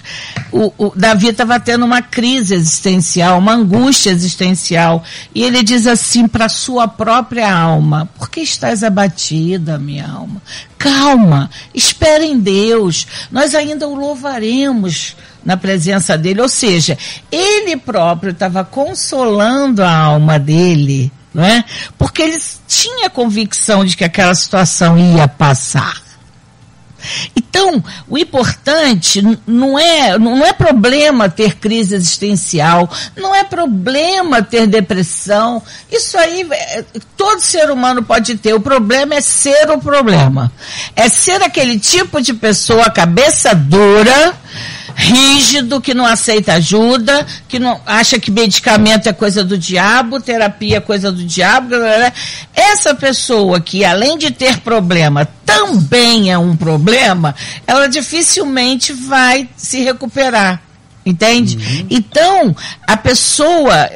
o, o Davi estava tendo uma crise existencial, uma angústia existencial, e ele diz assim para sua própria alma: Por que estás abatida, minha alma? Calma, espera em Deus, nós ainda o louvaremos na presença dele, ou seja, ele próprio estava consolando a alma dele, não é? Porque ele tinha convicção de que aquela situação ia passar. Então, o importante não é, não é problema ter crise existencial, não é problema ter depressão. Isso aí é, todo ser humano pode ter. O problema é ser o problema. É ser aquele tipo de pessoa cabeça dura rígido, que não aceita ajuda, que não acha que medicamento é coisa do diabo, terapia é coisa do diabo. Essa pessoa que, além de ter problema, também é um problema, ela dificilmente vai se recuperar. Entende? Uhum. Então, a pessoa,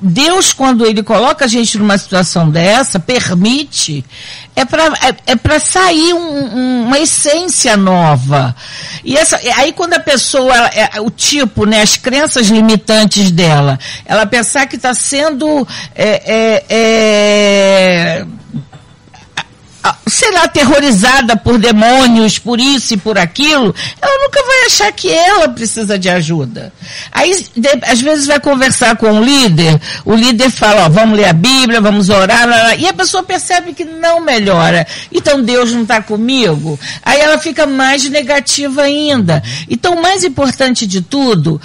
Deus, quando ele coloca a gente numa situação dessa, permite, é para é, é pra sair um, um, uma essência nova. E essa, aí quando a pessoa, é, o tipo, né, as crenças limitantes dela, ela pensar que está sendo é, é, é sei lá, aterrorizada por demônios, por isso e por aquilo, ela nunca vai achar que ela precisa de ajuda. Aí, de, às vezes, vai conversar com o líder, o líder fala, ó, vamos ler a Bíblia, vamos orar, lá, lá, e a pessoa percebe que não melhora. Então, Deus não está comigo. Aí ela fica mais negativa ainda. Então, o mais importante de tudo,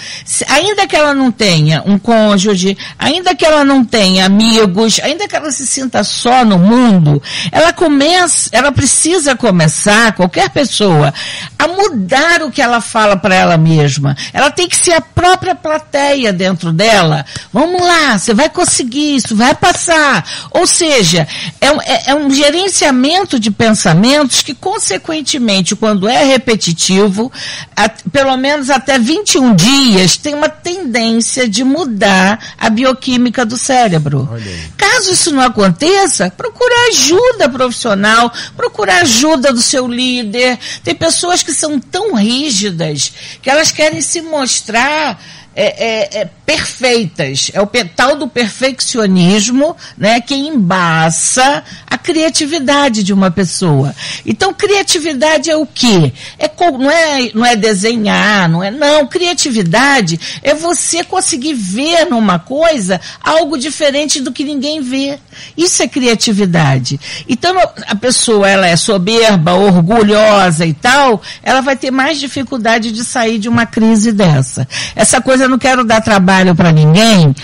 ainda que ela não tenha um cônjuge, ainda que ela não tenha amigos, ainda que ela se sinta só no mundo, ela começa começa, ela precisa começar, qualquer pessoa, a mudar o que ela fala para ela mesma. Ela tem que ser a própria plateia dentro dela. Vamos lá, você vai conseguir isso, vai passar. Ou seja, é um, é, é um gerenciamento de pensamentos que, consequentemente, quando é repetitivo, a, pelo menos até 21 dias, tem uma tendência de mudar a bioquímica do cérebro. Caso isso não aconteça, procure ajuda profissional profissional, procurar ajuda do seu líder. Tem pessoas que são tão rígidas que elas querem se mostrar é, é, é, perfeitas. É o tal do perfeccionismo, né, que embaça a criatividade de uma pessoa. Então, criatividade é o quê? É, não, é, não é desenhar, não é. Não, criatividade é você conseguir ver numa coisa algo diferente do que ninguém vê. Isso é criatividade. Então, a pessoa ela é soberba, orgulhosa e tal, ela vai ter mais dificuldade de sair de uma crise dessa. Essa coisa eu não quero dar trabalho para ninguém,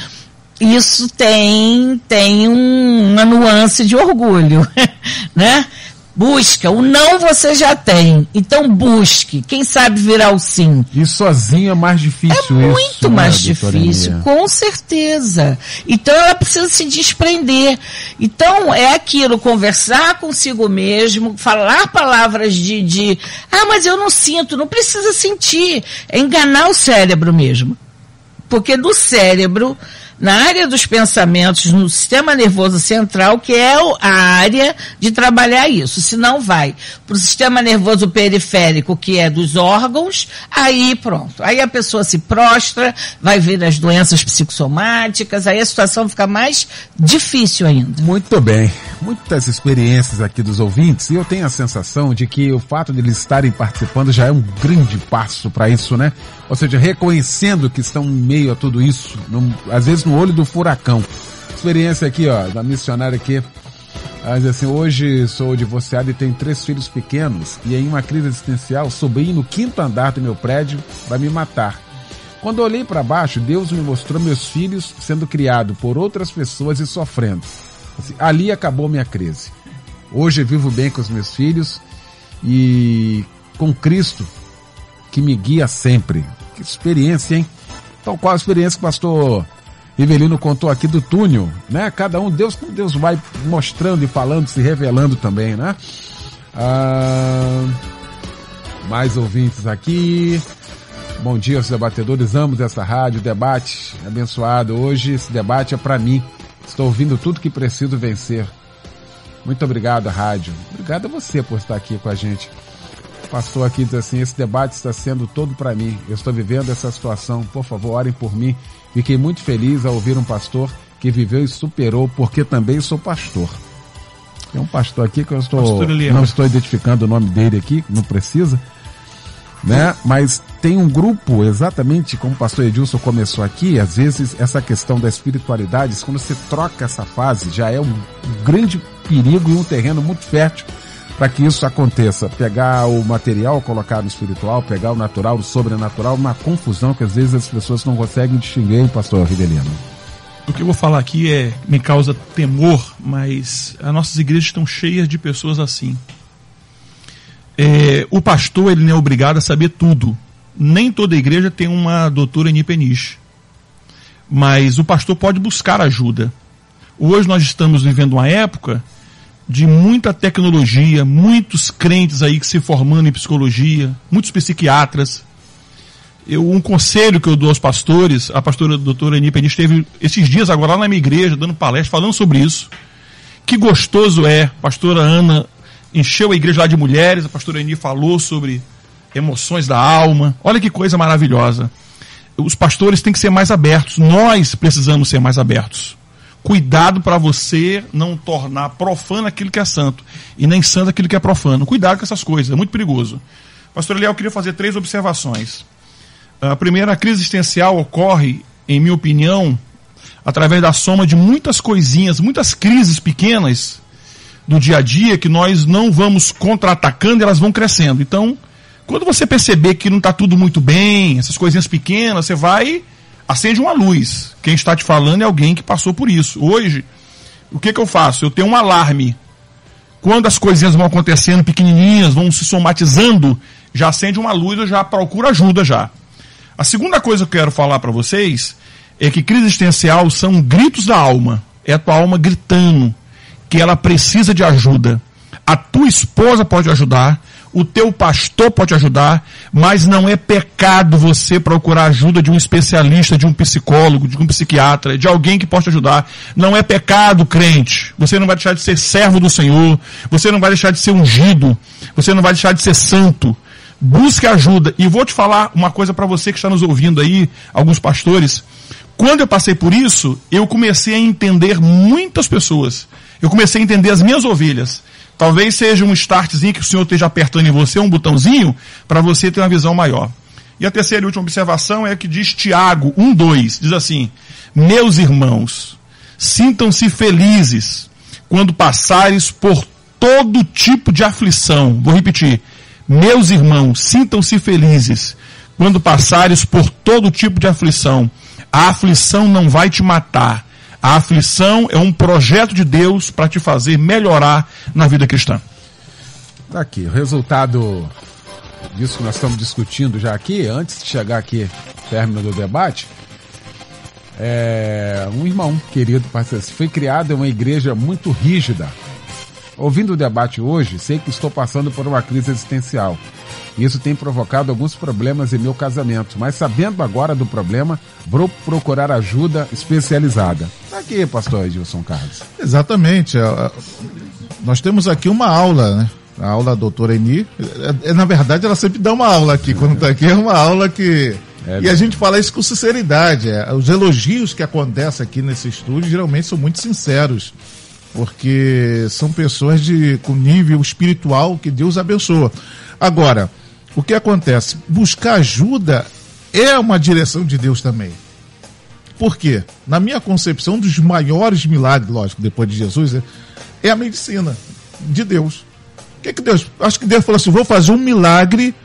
isso tem, tem um, uma nuance de orgulho, né? Busca. O não você já tem. Então busque. Quem sabe virar o sim. E sozinho é mais difícil. É muito isso, mais né, difícil, com certeza. Então ela precisa se desprender. Então é aquilo, conversar consigo mesmo, falar palavras de, de ah, mas eu não sinto, não precisa sentir. É enganar o cérebro mesmo. Porque do cérebro na área dos pensamentos, no sistema nervoso central, que é a área de trabalhar isso. Se não vai para o sistema nervoso periférico, que é dos órgãos, aí pronto. Aí a pessoa se prostra, vai ver as doenças psicossomáticas, aí a situação fica mais difícil ainda. Muito bem. Muitas experiências aqui dos ouvintes, e eu tenho a sensação de que o fato de eles estarem participando já é um grande passo para isso, né? Ou seja, reconhecendo que estão em meio a tudo isso, às vezes no olho do furacão. Experiência aqui, ó, da missionária aqui. Ela diz assim, hoje sou divorciado e tenho três filhos pequenos e em uma crise existencial, subi no quinto andar do meu prédio para me matar. Quando olhei para baixo, Deus me mostrou meus filhos sendo criados por outras pessoas e sofrendo. Assim, ali acabou minha crise. Hoje eu vivo bem com os meus filhos e com Cristo que me guia sempre. Que experiência, hein? Então, qual a experiência que o pastor Rivelino contou aqui do túnel, né? Cada um, Deus, Deus vai mostrando e falando, se revelando também, né? Ah, mais ouvintes aqui. Bom dia, os debatedores. Amo essa rádio, debate abençoado. Hoje esse debate é para mim. Estou ouvindo tudo que preciso vencer. Muito obrigado, rádio. Obrigado a você por estar aqui com a gente. O pastor aqui diz assim: esse debate está sendo todo para mim. Eu estou vivendo essa situação. Por favor, orem por mim. Fiquei muito feliz ao ouvir um pastor que viveu e superou, porque também sou pastor. Tem um pastor aqui que eu estou, não estou identificando o nome dele aqui, não precisa, né? Mas tem um grupo, exatamente como o pastor Edilson começou aqui, às vezes essa questão da espiritualidade, quando você troca essa fase, já é um grande perigo e um terreno muito fértil para que isso aconteça? Pegar o material, colocar no espiritual, pegar o natural, o sobrenatural, uma confusão que às vezes as pessoas não conseguem distinguir, hein, pastor Rivelino? O que eu vou falar aqui é me causa temor, mas as nossas igrejas estão cheias de pessoas assim. É, o pastor ele não é obrigado a saber tudo. Nem toda igreja tem uma doutora em Peniche. Mas o pastor pode buscar ajuda. Hoje nós estamos vivendo uma época de muita tecnologia, muitos crentes aí que se formando em psicologia, muitos psiquiatras. Eu, um conselho que eu dou aos pastores, a pastora doutora Eni Peniche esteve esses dias agora lá na minha igreja, dando palestra, falando sobre isso. Que gostoso é, a pastora Ana encheu a igreja lá de mulheres, a pastora Eni falou sobre emoções da alma. Olha que coisa maravilhosa. Os pastores têm que ser mais abertos, nós precisamos ser mais abertos. Cuidado para você não tornar profano aquilo que é santo e nem santo aquilo que é profano. Cuidado com essas coisas, é muito perigoso. Pastor Eliel, eu queria fazer três observações. A primeira, a crise existencial ocorre, em minha opinião, através da soma de muitas coisinhas, muitas crises pequenas do dia a dia que nós não vamos contra-atacando e elas vão crescendo. Então, quando você perceber que não está tudo muito bem, essas coisinhas pequenas, você vai acende uma luz. Quem está te falando é alguém que passou por isso. Hoje, o que, que eu faço? Eu tenho um alarme. Quando as coisinhas vão acontecendo pequenininhas, vão se somatizando, já acende uma luz, eu já procuro ajuda já. A segunda coisa que eu quero falar para vocês é que crise existencial são gritos da alma. É a tua alma gritando que ela precisa de ajuda. A tua esposa pode ajudar, o teu pastor pode ajudar, mas não é pecado você procurar ajuda de um especialista, de um psicólogo, de um psiquiatra, de alguém que possa ajudar. Não é pecado, crente. Você não vai deixar de ser servo do Senhor, você não vai deixar de ser ungido, você não vai deixar de ser santo. Busque ajuda. E vou te falar uma coisa para você que está nos ouvindo aí, alguns pastores. Quando eu passei por isso, eu comecei a entender muitas pessoas. Eu comecei a entender as minhas ovelhas. Talvez seja um startzinho que o Senhor esteja apertando em você, um botãozinho, para você ter uma visão maior. E a terceira e última observação é que diz Tiago 1,2, diz assim, meus irmãos, sintam-se felizes quando passares por todo tipo de aflição. Vou repetir, meus irmãos, sintam-se felizes quando passares por todo tipo de aflição. A aflição não vai te matar, a aflição é um projeto de Deus para te fazer melhorar na vida cristã. Tá aqui, o resultado disso que nós estamos discutindo já aqui, antes de chegar aqui, término do debate, é um irmão querido, foi criado em uma igreja muito rígida. Ouvindo o debate hoje, sei que estou passando por uma crise existencial. Isso tem provocado alguns problemas em meu casamento, mas sabendo agora do problema, vou procurar ajuda especializada. Tá aqui, pastor Edilson Carlos. Exatamente. É, é, nós temos aqui uma aula, né? A aula da doutora Eni. É, na verdade, ela sempre dá uma aula aqui. Quando está aqui, é uma aula que. É, e a gente fala isso com sinceridade. Os elogios que acontecem aqui nesse estúdio geralmente são muito sinceros. Porque são pessoas de, com nível espiritual que Deus abençoa. Agora, o que acontece? Buscar ajuda é uma direção de Deus também. Por quê? Na minha concepção, um dos maiores milagres, lógico, depois de Jesus, é, é a medicina de Deus. O que, que Deus. Acho que Deus falou assim: vou fazer um milagre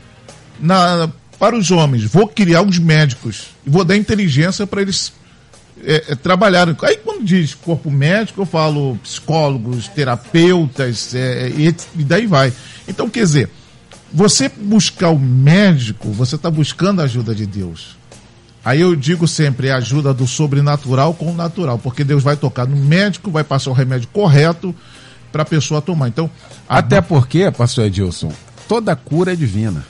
na, para os homens, vou criar uns médicos e vou dar inteligência para eles é, é, trabalharem. Aí, quando diz corpo médico, eu falo psicólogos, terapeutas, é, e, e daí vai. Então, quer dizer você buscar o médico, você está buscando a ajuda de Deus. Aí eu digo sempre, é a ajuda do sobrenatural com o natural, porque Deus vai tocar no médico, vai passar o remédio correto para a pessoa tomar. Então, até a... porque, pastor Edilson, toda cura é divina.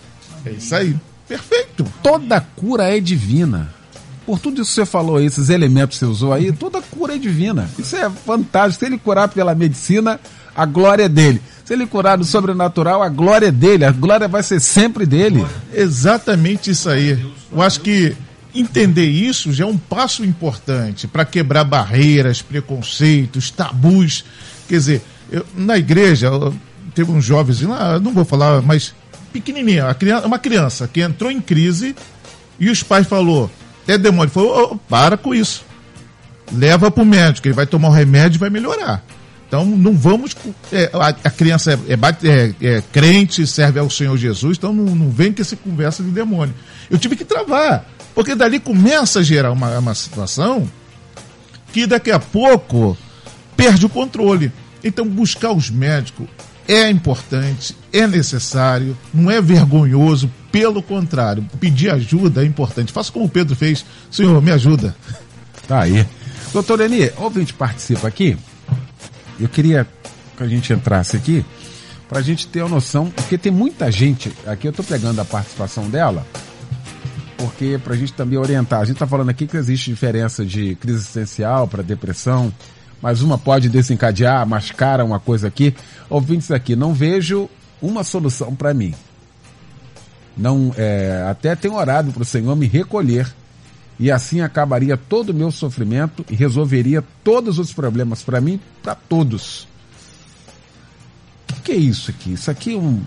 É isso aí. Perfeito. Toda cura é divina. Por tudo isso que você falou aí, esses elementos que você usou aí, toda cura é divina. Isso é fantástico. Se ele curar pela medicina, a glória é dele. Ele curar do sobrenatural, a glória é dele, a glória vai ser sempre dele. Exatamente isso aí. Eu acho que entender isso já é um passo importante para quebrar barreiras, preconceitos, tabus. Quer dizer, eu, na igreja, eu, teve um jovem, lá, não vou falar, mas pequenininha, uma criança que entrou em crise e os pais falou, é demônio, falou, oh, para com isso. Leva para o médico, ele vai tomar o remédio e vai melhorar. Então não vamos. É, a, a, criança é, é, é, crente, serve ao Senhor Jesus, então não, não vem com essa conversa de demônio. Eu tive que travar, porque dali começa a gerar uma, uma situação que daqui a pouco perde o controle. Então buscar os médicos é importante, é necessário, não é vergonhoso, pelo contrário, pedir ajuda é importante. Faça como o Pedro fez, Senhor, me ajuda. Tá aí. Doutor Eni, ouvinte participa aqui. Eu queria que a gente entrasse aqui para a gente ter a noção, porque tem muita gente, aqui eu estou pegando a participação dela, porque para a gente também orientar, a gente está falando aqui que existe diferença de crise existencial para depressão, mas uma pode desencadear, mascara uma coisa aqui. Ouvintes aqui, não vejo uma solução para mim. Não, é, até tenho orado para o Senhor me recolher e assim acabaria todo o meu sofrimento e resolveria todos os problemas para mim, para todos. O que, é isso aqui? Isso aqui é, um,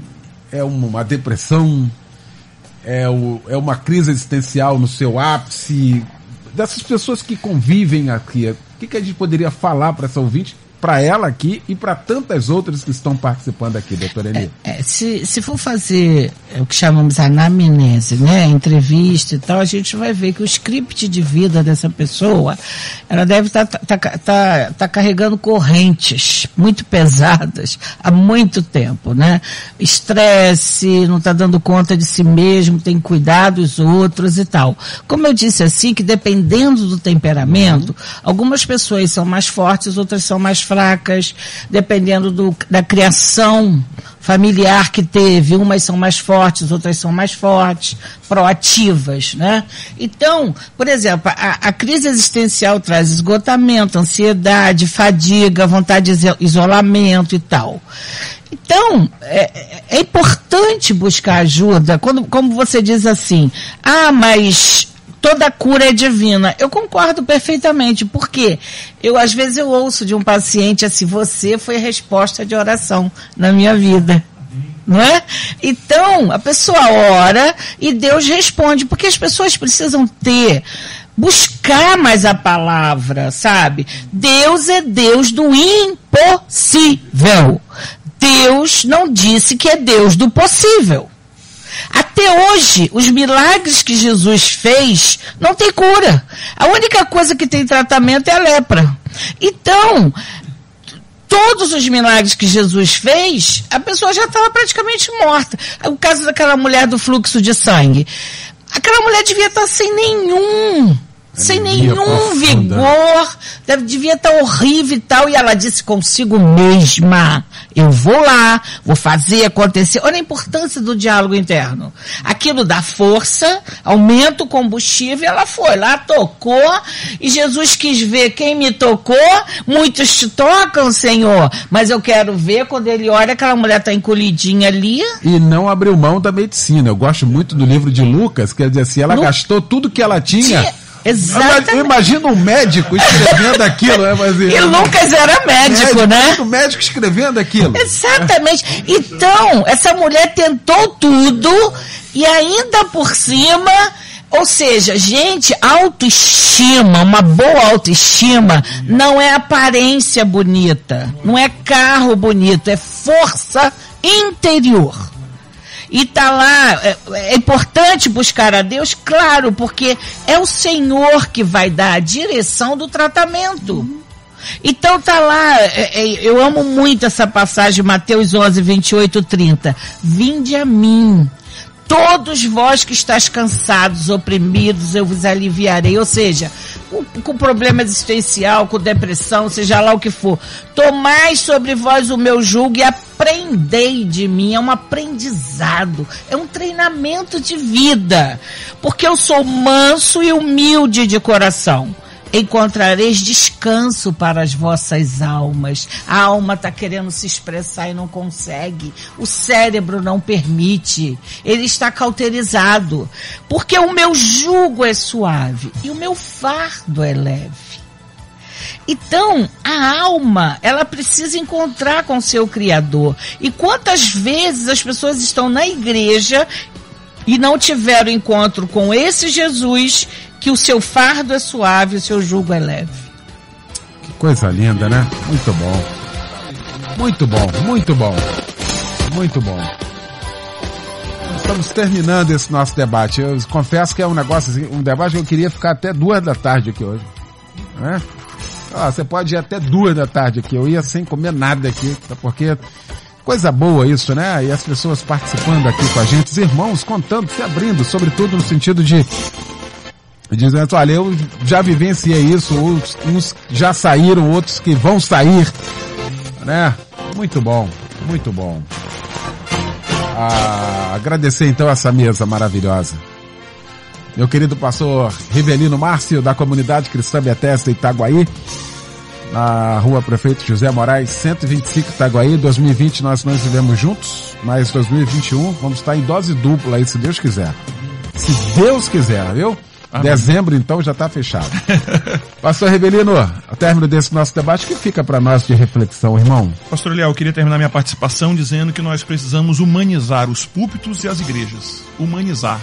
é uma depressão, é, o, é uma crise existencial no seu ápice. Dessas pessoas que convivem aqui, o que, que a gente poderia falar para essa ouvinte para ela aqui e para tantas outras que estão participando aqui, doutora Eni? É, é, se, se for fazer é, o que chamamos anamnese, né, entrevista e tal, a gente vai ver que o script de vida dessa pessoa, ela deve estar tá, tá, tá, tá, tá carregando correntes muito pesadas há muito tempo, né? Estresse, não está dando conta de si mesmo, tem que cuidar dos outros e tal. Como eu disse assim, que dependendo do temperamento, uhum. algumas pessoas são mais fortes, outras são mais fracas, dependendo do, da criação familiar que teve, umas são mais fortes, outras são mais fortes, proativas, né? Então, por exemplo, a, a crise existencial traz esgotamento, ansiedade, fadiga, vontade de isolamento e tal. Então, é, é importante buscar ajuda, quando, como você diz assim, ah, mas toda cura é divina. Eu concordo perfeitamente, porque eu às vezes eu ouço de um paciente assim, você foi resposta de oração na minha vida. Não é? Então, a pessoa ora e Deus responde, porque as pessoas precisam ter buscar mais a palavra, sabe? Deus é Deus do impossível. Deus não disse que é Deus do possível. Até hoje, os milagres que Jesus fez não tem cura. A única coisa que tem tratamento é a lepra. Então, todos os milagres que Jesus fez, a pessoa já estava praticamente morta. O caso daquela mulher do fluxo de sangue. Aquela mulher devia estar sem nenhum sem nenhum profunda. vigor, deve, devia estar horrível e tal. E ela disse consigo mesma: eu vou lá, vou fazer acontecer. Olha a importância do diálogo interno. Aquilo dá força, aumenta o combustível. Ela foi lá, tocou, e Jesus quis ver quem me tocou. Muitos te tocam, Senhor, mas eu quero ver quando ele olha aquela mulher tá encolhidinha ali. E não abriu mão da medicina. Eu gosto muito do livro de Lucas, quer dizer assim, ela Lu... gastou tudo que ela tinha. tinha Exatamente. Eu imagino um médico escrevendo aquilo, né? Mas, e Lucas era médico, médico né? O médico escrevendo aquilo. Exatamente. Então, essa mulher tentou tudo e ainda por cima. Ou seja, gente, autoestima, uma boa autoestima, não é aparência bonita, não é carro bonito, é força interior. E tá lá, é, é, importante buscar a Deus, claro, porque é o Senhor que vai dar a direção do tratamento. Então tá lá, é, é, eu amo muito essa passagem, Mateus 11, 28, 30. Vinde a mim, todos vós que estáis cansados, oprimidos, eu vos aliviarei. Ou seja, com, problema existencial, com depressão, seja lá o que for. Tomai sobre vós o meu jugo e aprendei de mim. É um aprendizado, é um treinamento de vida. Porque eu sou manso e humilde de coração encontrareis descanso para as vossas almas. A alma está querendo se expressar e não consegue. O cérebro não permite. Ele está cauterizado. Porque o meu jugo é suave e o meu fardo é leve. Então, a alma, ela precisa encontrar com seu Criador. E quantas vezes as pessoas estão na igreja e não tiveram encontro com esse Jesus que o seu fardo é suave, o seu jugo é leve. Que coisa linda, né? Muito bom. Muito bom, muito bom. Muito bom. Estamos terminando esse nosso debate. Eu confesso que é um negócio assim, um debate que eu queria ficar até duas da tarde aqui hoje. Né? Ah, você pode ir até duas da tarde aqui. Eu ia sem comer nada aqui, tá? porque coisa boa isso, né? E as pessoas participando aqui com a gente, os irmãos contando, se abrindo, sobretudo no sentido de dizendo, olha, eu já vivenciei isso, uns, uns já saíram, outros que vão sair, né? Muito bom, muito bom. Ah, agradecer então essa mesa maravilhosa. Meu querido pastor Rivelino Márcio, da comunidade cristã Betesda Itaguaí, na rua Prefeito José Moraes, 125 Itaguaí. 2020 nós não estivemos juntos, mas 2021 vamos estar em dose dupla aí, se Deus quiser. Se Deus quiser, viu? Amém. Dezembro, então, já está fechado. Pastor Rebelino, ao término desse nosso debate, o que fica para nós de reflexão, irmão? Pastor Eliel, eu queria terminar minha participação dizendo que nós precisamos humanizar os púlpitos e as igrejas. Humanizar.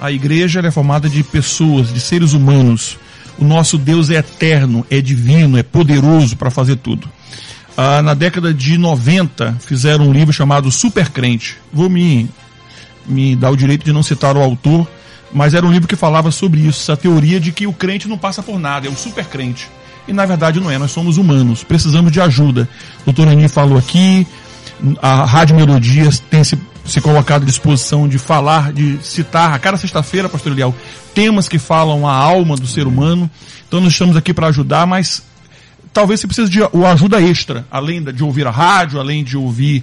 A igreja é formada de pessoas, de seres humanos. O nosso Deus é eterno, é divino, é poderoso para fazer tudo. Ah, na década de 90, fizeram um livro chamado Super Crente. Vou me, me dar o direito de não citar o autor, mas era um livro que falava sobre isso, essa teoria de que o crente não passa por nada, é o super crente. E na verdade não é, nós somos humanos, precisamos de ajuda. O doutor Aninho falou aqui, a Rádio Melodias tem se, se colocado à disposição de falar, de citar a cada sexta-feira, pastor Eliel, temas que falam a alma do ser humano. Então nós estamos aqui para ajudar, mas talvez você precise de ajuda extra, além de ouvir a rádio, além de ouvir,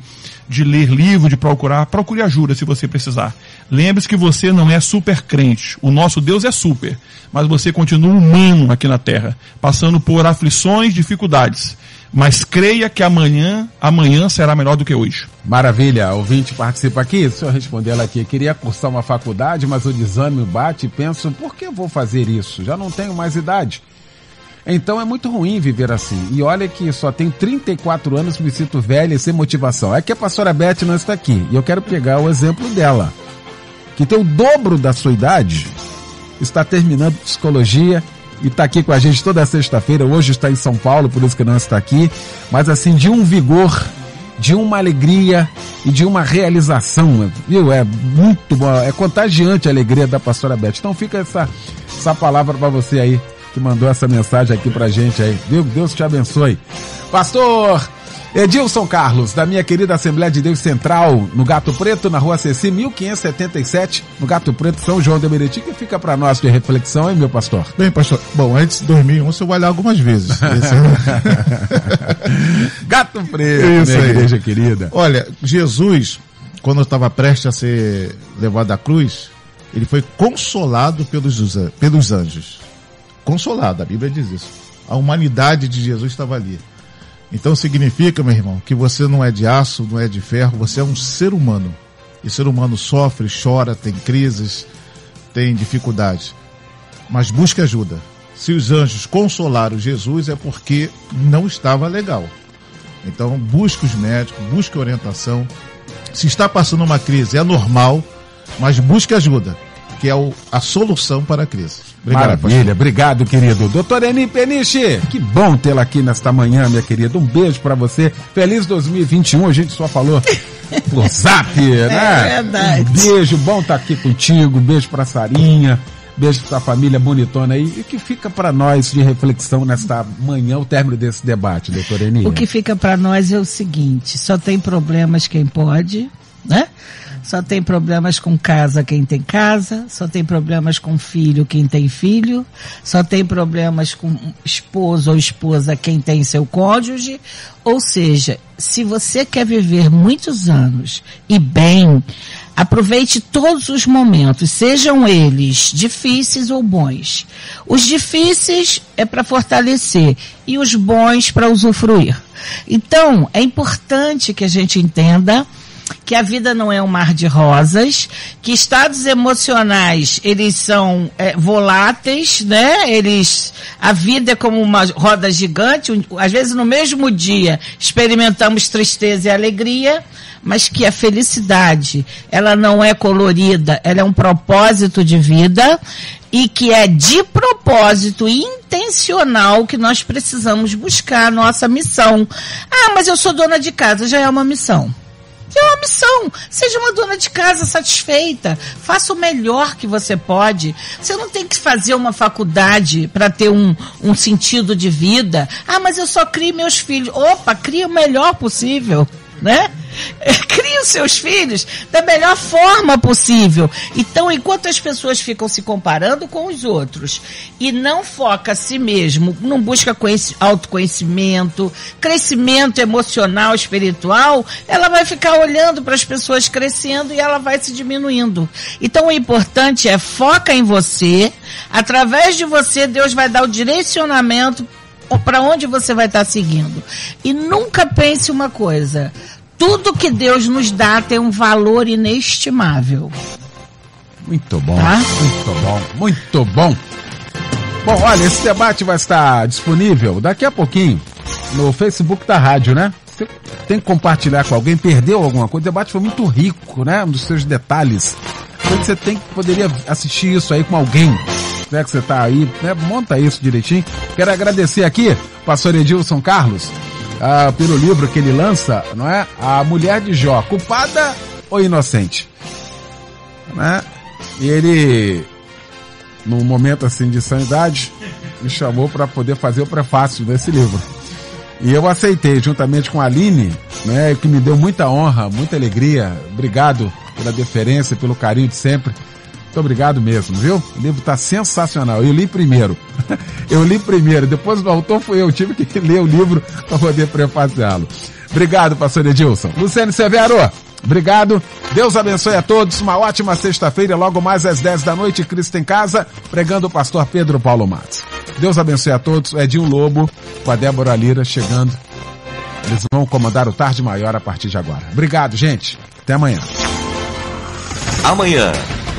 de ler livro, de procurar, procure ajuda se você precisar. Lembre-se que você não é super crente. O nosso Deus é super. Mas você continua humano aqui na terra, passando por aflições, dificuldades. Mas creia que amanhã, amanhã será melhor do que hoje. Maravilha, ouvinte participa aqui. Se eu responder ela aqui, queria cursar uma faculdade, mas o desânimo bate e penso, por que vou fazer isso? Já não tenho mais idade. Então é muito ruim viver assim. E olha que só tenho 34 anos, me sinto velha e sem motivação. É que a pastora Beth não está aqui. E eu quero pegar o exemplo dela que tem o dobro da sua idade, está terminando psicologia e está aqui com a gente toda sexta-feira. Hoje está em São Paulo, por isso que não está aqui. Mas assim, de um vigor, de uma alegria e de uma realização, viu? É muito bom, é contagiante a alegria da pastora Beth. Então fica essa, essa palavra para você aí, que mandou essa mensagem aqui pra gente aí. Viu? Deus te abençoe. Pastor Edilson Carlos, da minha querida Assembleia de Deus Central, no Gato Preto, na rua CC 1577, no Gato Preto, São João de Meriti, que fica para nós de reflexão, hein, meu pastor? Bem, pastor, bom, antes de 2011 eu vou olhar algumas vezes. Gato Preto, Isso minha aí. igreja querida. Olha, Jesus, quando estava prestes a ser levado à cruz, ele foi consolado pelos, pelos anjos. Consolado, a Bíblia diz isso. A humanidade de Jesus estava ali. Então significa, meu irmão, que você não é de aço, não é de ferro, você é um ser humano. E ser humano sofre, chora, tem crises, tem dificuldades. Mas busque ajuda. Se os anjos consolaram Jesus é porque não estava legal. Então busque os médicos, busque orientação. Se está passando uma crise, é normal, mas busque ajuda, que é a solução para a crise. Obrigado, Maravilha, pastor. obrigado, querido. Doutor Eni Peniche, que bom tê-la aqui nesta manhã, minha querida. Um beijo para você. Feliz 2021, a gente só falou por zap, né? É verdade. Um beijo, bom estar tá aqui contigo. Um beijo pra Sarinha. Beijo pra família bonitona aí. E o que fica para nós de reflexão nesta manhã, o término desse debate, doutor Eni? O que fica para nós é o seguinte: só tem problemas quem pode, né? Só tem problemas com casa quem tem casa, só tem problemas com filho quem tem filho, só tem problemas com esposo ou esposa quem tem seu cônjuge. Ou seja, se você quer viver muitos anos e bem, aproveite todos os momentos, sejam eles difíceis ou bons. Os difíceis é para fortalecer e os bons para usufruir. Então, é importante que a gente entenda que a vida não é um mar de rosas, que estados emocionais eles são é, voláteis, né? Eles, a vida é como uma roda gigante. Um, às vezes no mesmo dia experimentamos tristeza e alegria, mas que a felicidade ela não é colorida, ela é um propósito de vida e que é de propósito intencional que nós precisamos buscar a nossa missão. Ah, mas eu sou dona de casa, já é uma missão. É uma missão. Seja uma dona de casa satisfeita. Faça o melhor que você pode. Você não tem que fazer uma faculdade para ter um, um sentido de vida. Ah, mas eu só crio meus filhos. Opa, cria o melhor possível, né? Crie os seus filhos da melhor forma possível. Então, enquanto as pessoas ficam se comparando com os outros e não foca a si mesmo, não busca autoconhecimento, crescimento emocional, espiritual, ela vai ficar olhando para as pessoas crescendo e ela vai se diminuindo. Então, o importante é foca em você. Através de você, Deus vai dar o direcionamento para onde você vai estar seguindo. E nunca pense uma coisa tudo que Deus nos dá tem um valor inestimável. Muito bom, tá? muito bom, muito bom. Bom, olha, esse debate vai estar disponível daqui a pouquinho no Facebook da rádio, né? Você tem que compartilhar com alguém, perdeu alguma coisa, o debate foi muito rico, né? Um dos seus detalhes. Então você tem que poderia assistir isso aí com alguém, né? Que você tá aí, né? Monta isso direitinho. Quero agradecer aqui, pastor Edilson Carlos, ah, pelo livro que ele lança, não é? A mulher de Jó, culpada ou inocente? Né? E ele, num momento assim de sanidade, me chamou para poder fazer o prefácio desse livro. E eu aceitei, juntamente com a Aline, né, que me deu muita honra, muita alegria. Obrigado pela deferência, pelo carinho de sempre. Muito obrigado mesmo, viu? O livro está sensacional. Eu li primeiro. eu li primeiro, depois o autor foi eu, tive que ler o livro para poder prefaciá-lo. Obrigado, pastor Edilson. Luciano Severo, obrigado. Deus abençoe a todos. Uma ótima sexta-feira, logo mais às 10 da noite, Cristo em Casa, pregando o pastor Pedro Paulo Matos. Deus abençoe a todos. Edinho Lobo, com a Débora Lira chegando. Eles vão comandar o Tarde Maior a partir de agora. Obrigado, gente. Até amanhã. Amanhã